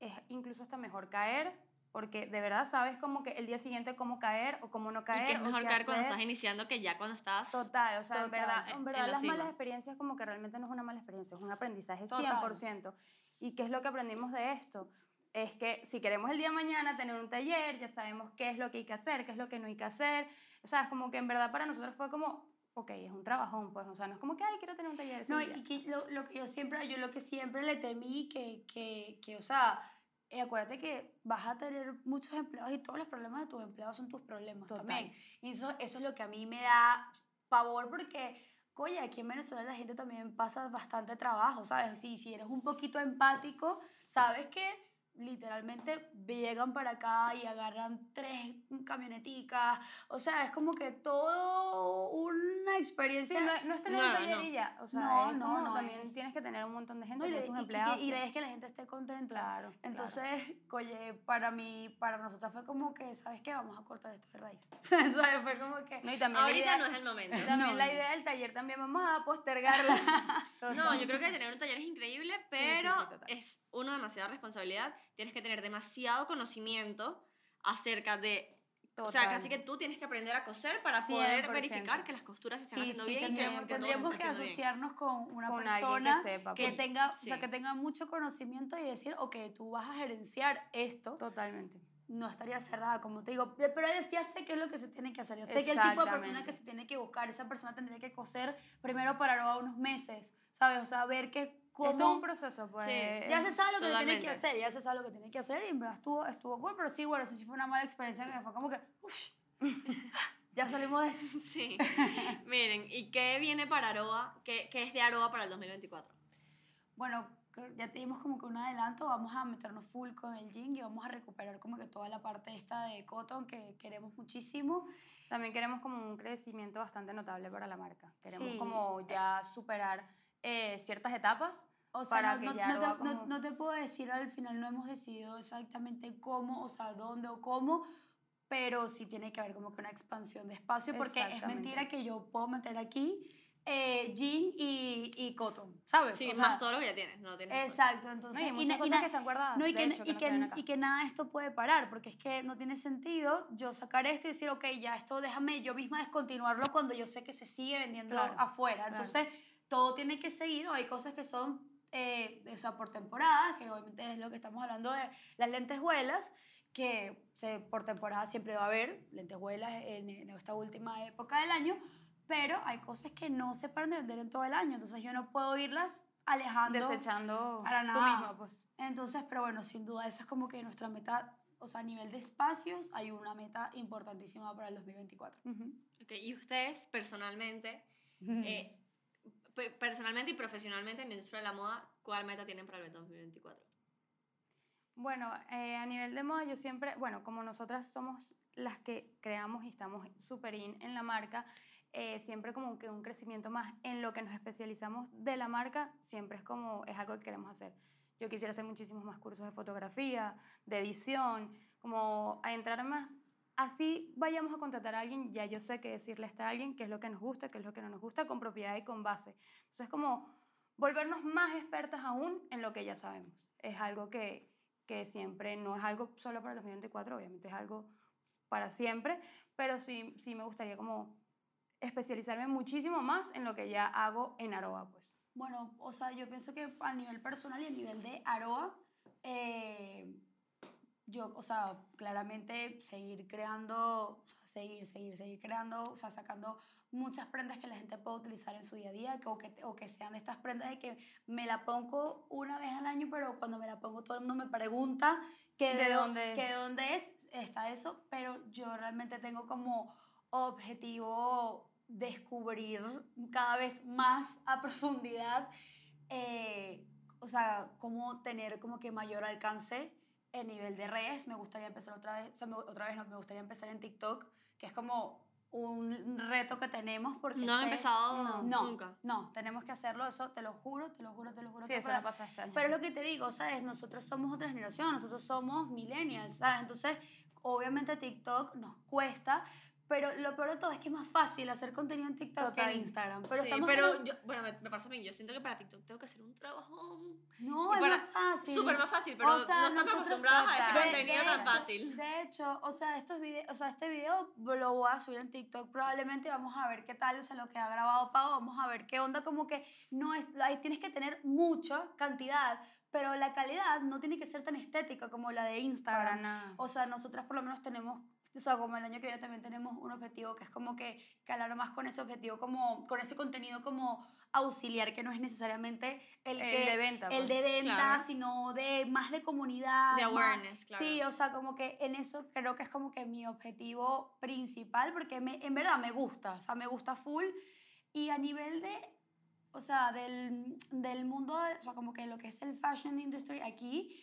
es incluso hasta mejor caer, porque de verdad sabes como que el día siguiente cómo caer o cómo no caer. y que es mejor caer cuando hacer. estás iniciando que ya cuando estás... Total, o sea, en Total, verdad, en- en en verdad la las malas experiencias como que realmente no es una mala experiencia, es un aprendizaje Total. 100%. ¿Y qué es lo que aprendimos de esto? Es que si queremos el día de mañana tener un taller, ya sabemos qué es lo que hay que hacer, qué es lo que no hay que hacer. O sea, es como que en verdad para nosotros fue como, ok, es un trabajón, pues, o sea, no es como que, ay, quiero tener un taller. No, día. y que lo, lo que yo siempre, yo lo que siempre le temí, que, que, que o sea, eh, acuérdate que vas a tener muchos empleados y todos los problemas de tus empleados son tus problemas Total. también. Y eso, eso es lo que a mí me da pavor porque, oye, aquí en Venezuela la gente también pasa bastante trabajo, ¿sabes? Si, si eres un poquito empático, sabes que literalmente llegan para acá y agarran tres camioneticas. O sea, es como que todo una Sí, experiencia. no, es- no es tener No, un taller no. y ya, o sea, No, es no, como no también es- tienes que tener un montón de gente, No, y, tus y- y empleados. que, y la que- idea es que la gente esté contenta. Claro, claro. Entonces, oye, para mí, para nosotros fue como que, ¿sabes qué? Vamos a cortar esto de raíz. [laughs] ¿Sabes? Fue como que... No, y también Ahorita idea- no es el momento. También No, la no. idea del taller también vamos a postergarla. [laughs] No, yo creo que tener un taller es increíble, sí, pero sí, total. es uno demasiada responsabilidad. Tienes que tener demasiado conocimiento acerca de... O sea, Total. casi que tú tienes que aprender a coser para poder 100%. verificar que las costuras se están Sí, haciendo sí, bien y que, tendríamos, que tendríamos haciendo bien. asociarnos con una Con alguien que persona sepa, que pues. tenga, o Sí. sea, que tenga mucho conocimiento y decir, ok, tú vas a gerenciar esto, Totalmente. no estaría cerrada, como te digo, pero ya sé qué es lo que se tiene que hacer, ya sé que el tipo de persona que se tiene que buscar, esa persona tendría que coser primero para unos meses, ¿sabes? O sea, ver que cómo... Es todo un proceso, pues. Sí. Ya se sabe lo que tiene que Totalmente. hacer, ya se sabe lo que tiene que hacer y en verdad estuvo, estuvo cool, pero sí, bueno, eso sí fue una mala experiencia que fue como que, uff, [laughs] ya salimos de esto. Sí. Miren, ¿y qué viene para Aroa? ¿Qué, qué es de Aroa para el 2024? Bueno, que ya tenemos como que un adelanto, vamos a meternos full con el jean y vamos a recuperar como que toda la parte esta de cotton que queremos muchísimo. También queremos como un crecimiento bastante notable para la marca. Queremos Sí. como ya superar eh, ciertas etapas. O sea, Para no, que no- ya no te, no- como- no te puedo decir al final, no hemos decidido exactamente cómo, o sea, dónde o cómo, pero sí tiene que haber como que una expansión de espacio, porque es mentira que yo puedo meter aquí eh, jean y, y cotton, ¿sabes? Sí, O sea, más todo lo que ya tienes. No tienes. Exacto, No, entonces... y y muchas y cosas na- que están guardadas. No, y que, hecho, y, no que, acá. y que nada de esto puede parar, porque es que no tiene sentido yo sacar esto y decir, ok, ya esto déjame yo misma descontinuarlo cuando yo sé que se sigue vendiendo Claro, afuera. claro. Todo tiene que seguir, o hay cosas que son, eh, o sea, por temporadas, que obviamente es lo que estamos hablando de las lentejuelas, que se, por temporada siempre va a haber lentejuelas en, en esta última época del año, pero hay cosas que no se paran de vender en todo el año, entonces yo no puedo irlas alejando. Desechando para tú nada. misma, pues. Entonces, pero bueno, sin duda, eso es como que nuestra meta, o sea, a nivel de espacios, hay una meta importantísima para el 2024. Ujú. Ok, Y ustedes personalmente, [laughs] eh, pe- personalmente y profesionalmente en la industria de la moda, ¿cuál meta tienen para el 2024? Bueno, eh, a nivel de moda yo siempre, bueno, como nosotras somos las que creamos y estamos súper in en la marca, eh, siempre como que un crecimiento más en lo que nos especializamos de la marca, siempre es como, es algo que queremos hacer. Yo quisiera hacer muchísimos más cursos de fotografía, de edición, como a entrar más así vayamos a contratar a alguien, ya yo sé qué decirle a este alguien, qué es lo que nos gusta, qué es lo que no nos gusta, con propiedad y con base. Entonces, como volvernos más expertas aún en lo que ya sabemos. Es algo que, que siempre, no es algo solo para el 2024, obviamente es algo para siempre, pero sí, sí me gustaría como especializarme muchísimo más en lo que ya hago en Aroa, pues. Bueno, o sea, yo pienso que a nivel personal y a nivel de Aroa, eh, yo, o sea, claramente seguir creando, o sea, seguir, seguir, seguir creando, o sea, sacando muchas prendas que la gente pueda utilizar en su día a día o que, o que sean estas prendas de que me la pongo una vez al año, pero cuando me la pongo todo el mundo me pregunta que ¿De dónde que es? de dónde es, está eso, pero yo realmente tengo como objetivo descubrir cada vez más a profundidad, eh, o sea, cómo tener como que mayor alcance en nivel de redes. Me gustaría empezar otra vez, o sea, me- otra vez no, me gustaría empezar en TikTok, que es como un reto que tenemos porque No han sé- empezado no, no, nunca. no, tenemos que hacerlo, eso te lo juro, te lo juro, te lo juro. Sí, eso no pasa este año. pero lo que te digo, ¿sabes? Nosotros somos otra generación, nosotros somos millennials, ¿sabes? Entonces, obviamente TikTok nos cuesta, pero lo peor de todo es que es más fácil hacer contenido en TikTok que en Instagram. Pero sí, pero yo, bueno, me, me parece a mí, yo siento que para TikTok tengo que hacer un trabajo No, y es para- más fácil. súper más fácil, pero O sea, no estamos acostumbradas a ese contenido de tan fácil. De hecho, o sea, estos videos, o sea, este video lo voy a subir en TikTok probablemente, vamos a ver qué tal, o sea, lo que ha grabado Pau, vamos a ver qué onda, como que no es, ahí tienes que tener mucha cantidad, pero la calidad no tiene que ser tan estética como la de Para Instagram. nada. O sea, nosotras por lo menos tenemos, o sea, como el año que viene también tenemos un objetivo que es como que calar más con ese objetivo, como con ese contenido como auxiliar, que no es necesariamente el, El que, de venta, el pues. de venta, Claro. sino de más de comunidad. De más- awareness, claro. Sí, o sea, como que en eso creo que es como que mi objetivo principal, porque me, en verdad me gusta, o sea, me gusta full. Y a nivel de, o sea, del, del mundo, o sea, como que lo que es el fashion industry aquí,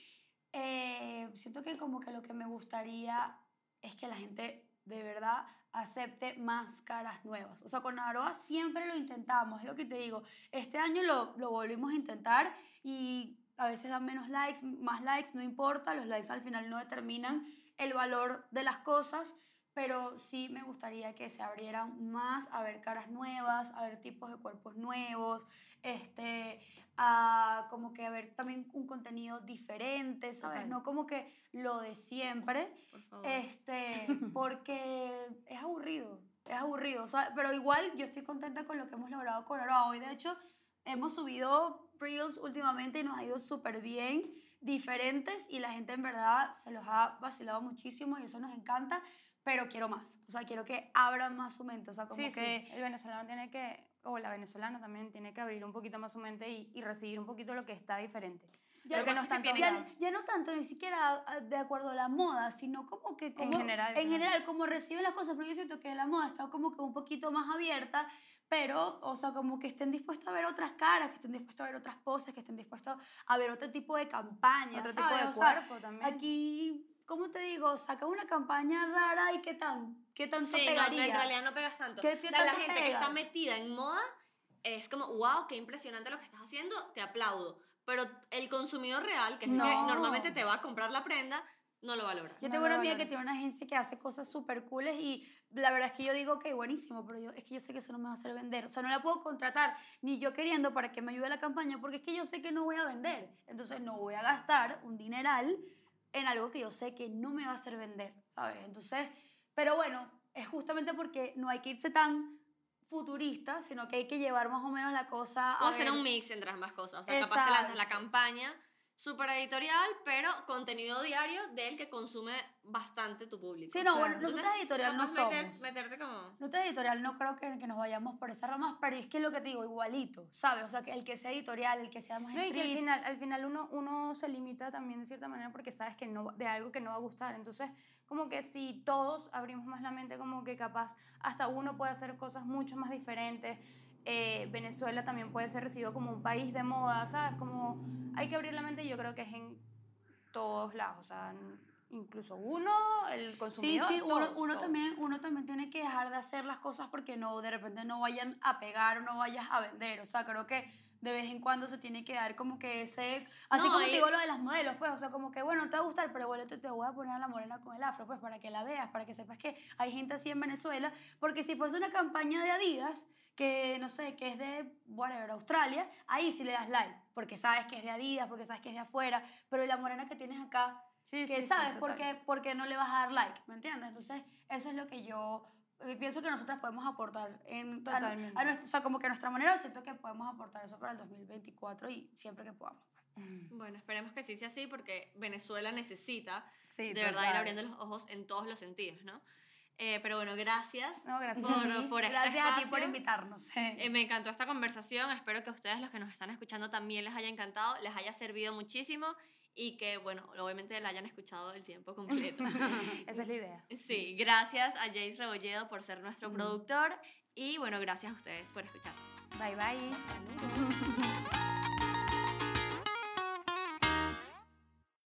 eh, siento que como que lo que me gustaría es que la gente de verdad acepte más caras nuevas. O sea, con Aroa siempre lo intentamos, es lo que te digo. Este año lo, lo volvimos a intentar y a veces dan menos likes, más likes, no importa, los likes al final no determinan el valor de las cosas, pero sí me gustaría que se abrieran más a ver caras nuevas, a ver tipos de cuerpos nuevos, este, a como que a ver también un contenido diferente, ¿sabes? Total. No como que lo de siempre, Por favor. este, [laughs] porque es aburrido, es aburrido, sea, pero igual yo estoy contenta con lo que hemos logrado con Aroa. Hoy, de hecho, hemos subido reels últimamente y nos ha ido súper bien, diferentes, y la gente en verdad se los ha vacilado muchísimo y eso nos encanta, pero quiero más, o sea, quiero que abran más su mente, o sea, como Sí, que... sí, el venezolano tiene que, o la venezolana también tiene que abrir un poquito más su mente y, y recibir un poquito lo que está diferente. Ya, Lo que no es en ya, ya tanto ni siquiera de acuerdo a la moda, sino como que como, general, en general como reciben las cosas, porque yo siento que la moda está como que un poquito más abierta, pero, o sea, como que estén dispuestos a ver otras caras, que estén dispuestos a ver otras poses, que estén dispuestos a ver otro tipo de campaña, Otro tipo de O sea, cuerpo también. Aquí, ¿cómo te digo? Saca una campaña rara y qué tan, qué tanto Sí, no, pegaría. en realidad no pegas tanto. ¿Qué- o qué sea, la gente que está pegas? metida en moda es como, wow, qué impresionante lo que estás haciendo, te aplaudo. Pero el consumidor real, que es el que No. normalmente te va a comprar la prenda, no lo valora. Yo No tengo lo una amiga que tiene una agencia que hace cosas súper cooles y la verdad es que yo digo que buenísimo, pero yo, es que yo sé que eso no me va a hacer vender. O sea, no la puedo contratar ni yo queriendo para que me ayude a la campaña porque es que yo sé que no voy a vender. Entonces no voy a gastar un dineral en algo que yo sé que no me va a hacer vender, ¿sabes? Entonces, pero bueno, es justamente porque no hay que irse tan futurista, sino que hay que llevar más o menos la cosa a O hacer ver- un mix entre ambas cosas. O sea, capaz te lanzas la campaña súper editorial, pero contenido diario del que consume bastante tu público. Sí, no, Claro. bueno, Entonces, nosotras editorial no capaz meter- somos. meterte como... Nosotros editorial no creo que, que nos vayamos por esas ramas, pero es que es lo que te digo, igualito, ¿sabes? O sea, que el que sea editorial, el que sea más No, y que al street, final, al final uno, uno se limita también de cierta manera porque sabes que no, de algo que no va a gustar. Entonces, como que si todos abrimos más la mente, como que capaz hasta uno puede hacer cosas mucho más diferentes. Eh, Venezuela también puede ser recibido como un país de moda, ¿sabes? Como hay que abrir la mente y yo creo que es en todos lados. O sea, incluso uno, el Sí, consumidor. sí, uno, todos, uno todos. también, uno también tiene que dejar de hacer las cosas porque no, de repente no vayan a pegar o no vayas a vender. O sea, creo que de vez en cuando se tiene que dar como que ese, así No, como y- te digo lo de las modelos, pues, o sea, como que bueno, te va a gustar, pero igual te, te voy a poner a la morena con el afro, pues, para que la veas, para que sepas que hay gente así en Venezuela, porque si fuese una campaña de Adidas, que no sé, que es de, whatever, Australia, ahí sí le das like, porque sabes que es de Adidas, porque sabes que es de afuera, pero la morena que tienes acá, Sí, que sí, sí, sabes por, total. qué, por qué no le vas a dar like, ¿me entiendes? Entonces, eso es lo que yo pienso que nosotras podemos aportar en, a, Totalmente. a nuestra, o sea, como que a nuestra manera siento que podemos aportar eso para el 2024 y siempre que podamos. Bueno, esperemos que sí sea así porque Venezuela necesita Sí, de verdad ir total. abriendo los ojos en todos los sentidos, ¿no? Eh, pero bueno, gracias. No, gracias por, a ti. por este Gracias a ti por invitarnos. [laughs] Eh, me encantó esta conversación. Espero que a ustedes, los que nos están escuchando, también les haya encantado, les haya servido muchísimo y que, bueno, obviamente la hayan escuchado el tiempo completo. [laughs] Esa es la idea. Sí, gracias a Jace Rebolledo por ser nuestro productor y, bueno, gracias a ustedes por escucharnos. Bye bye. Saludos.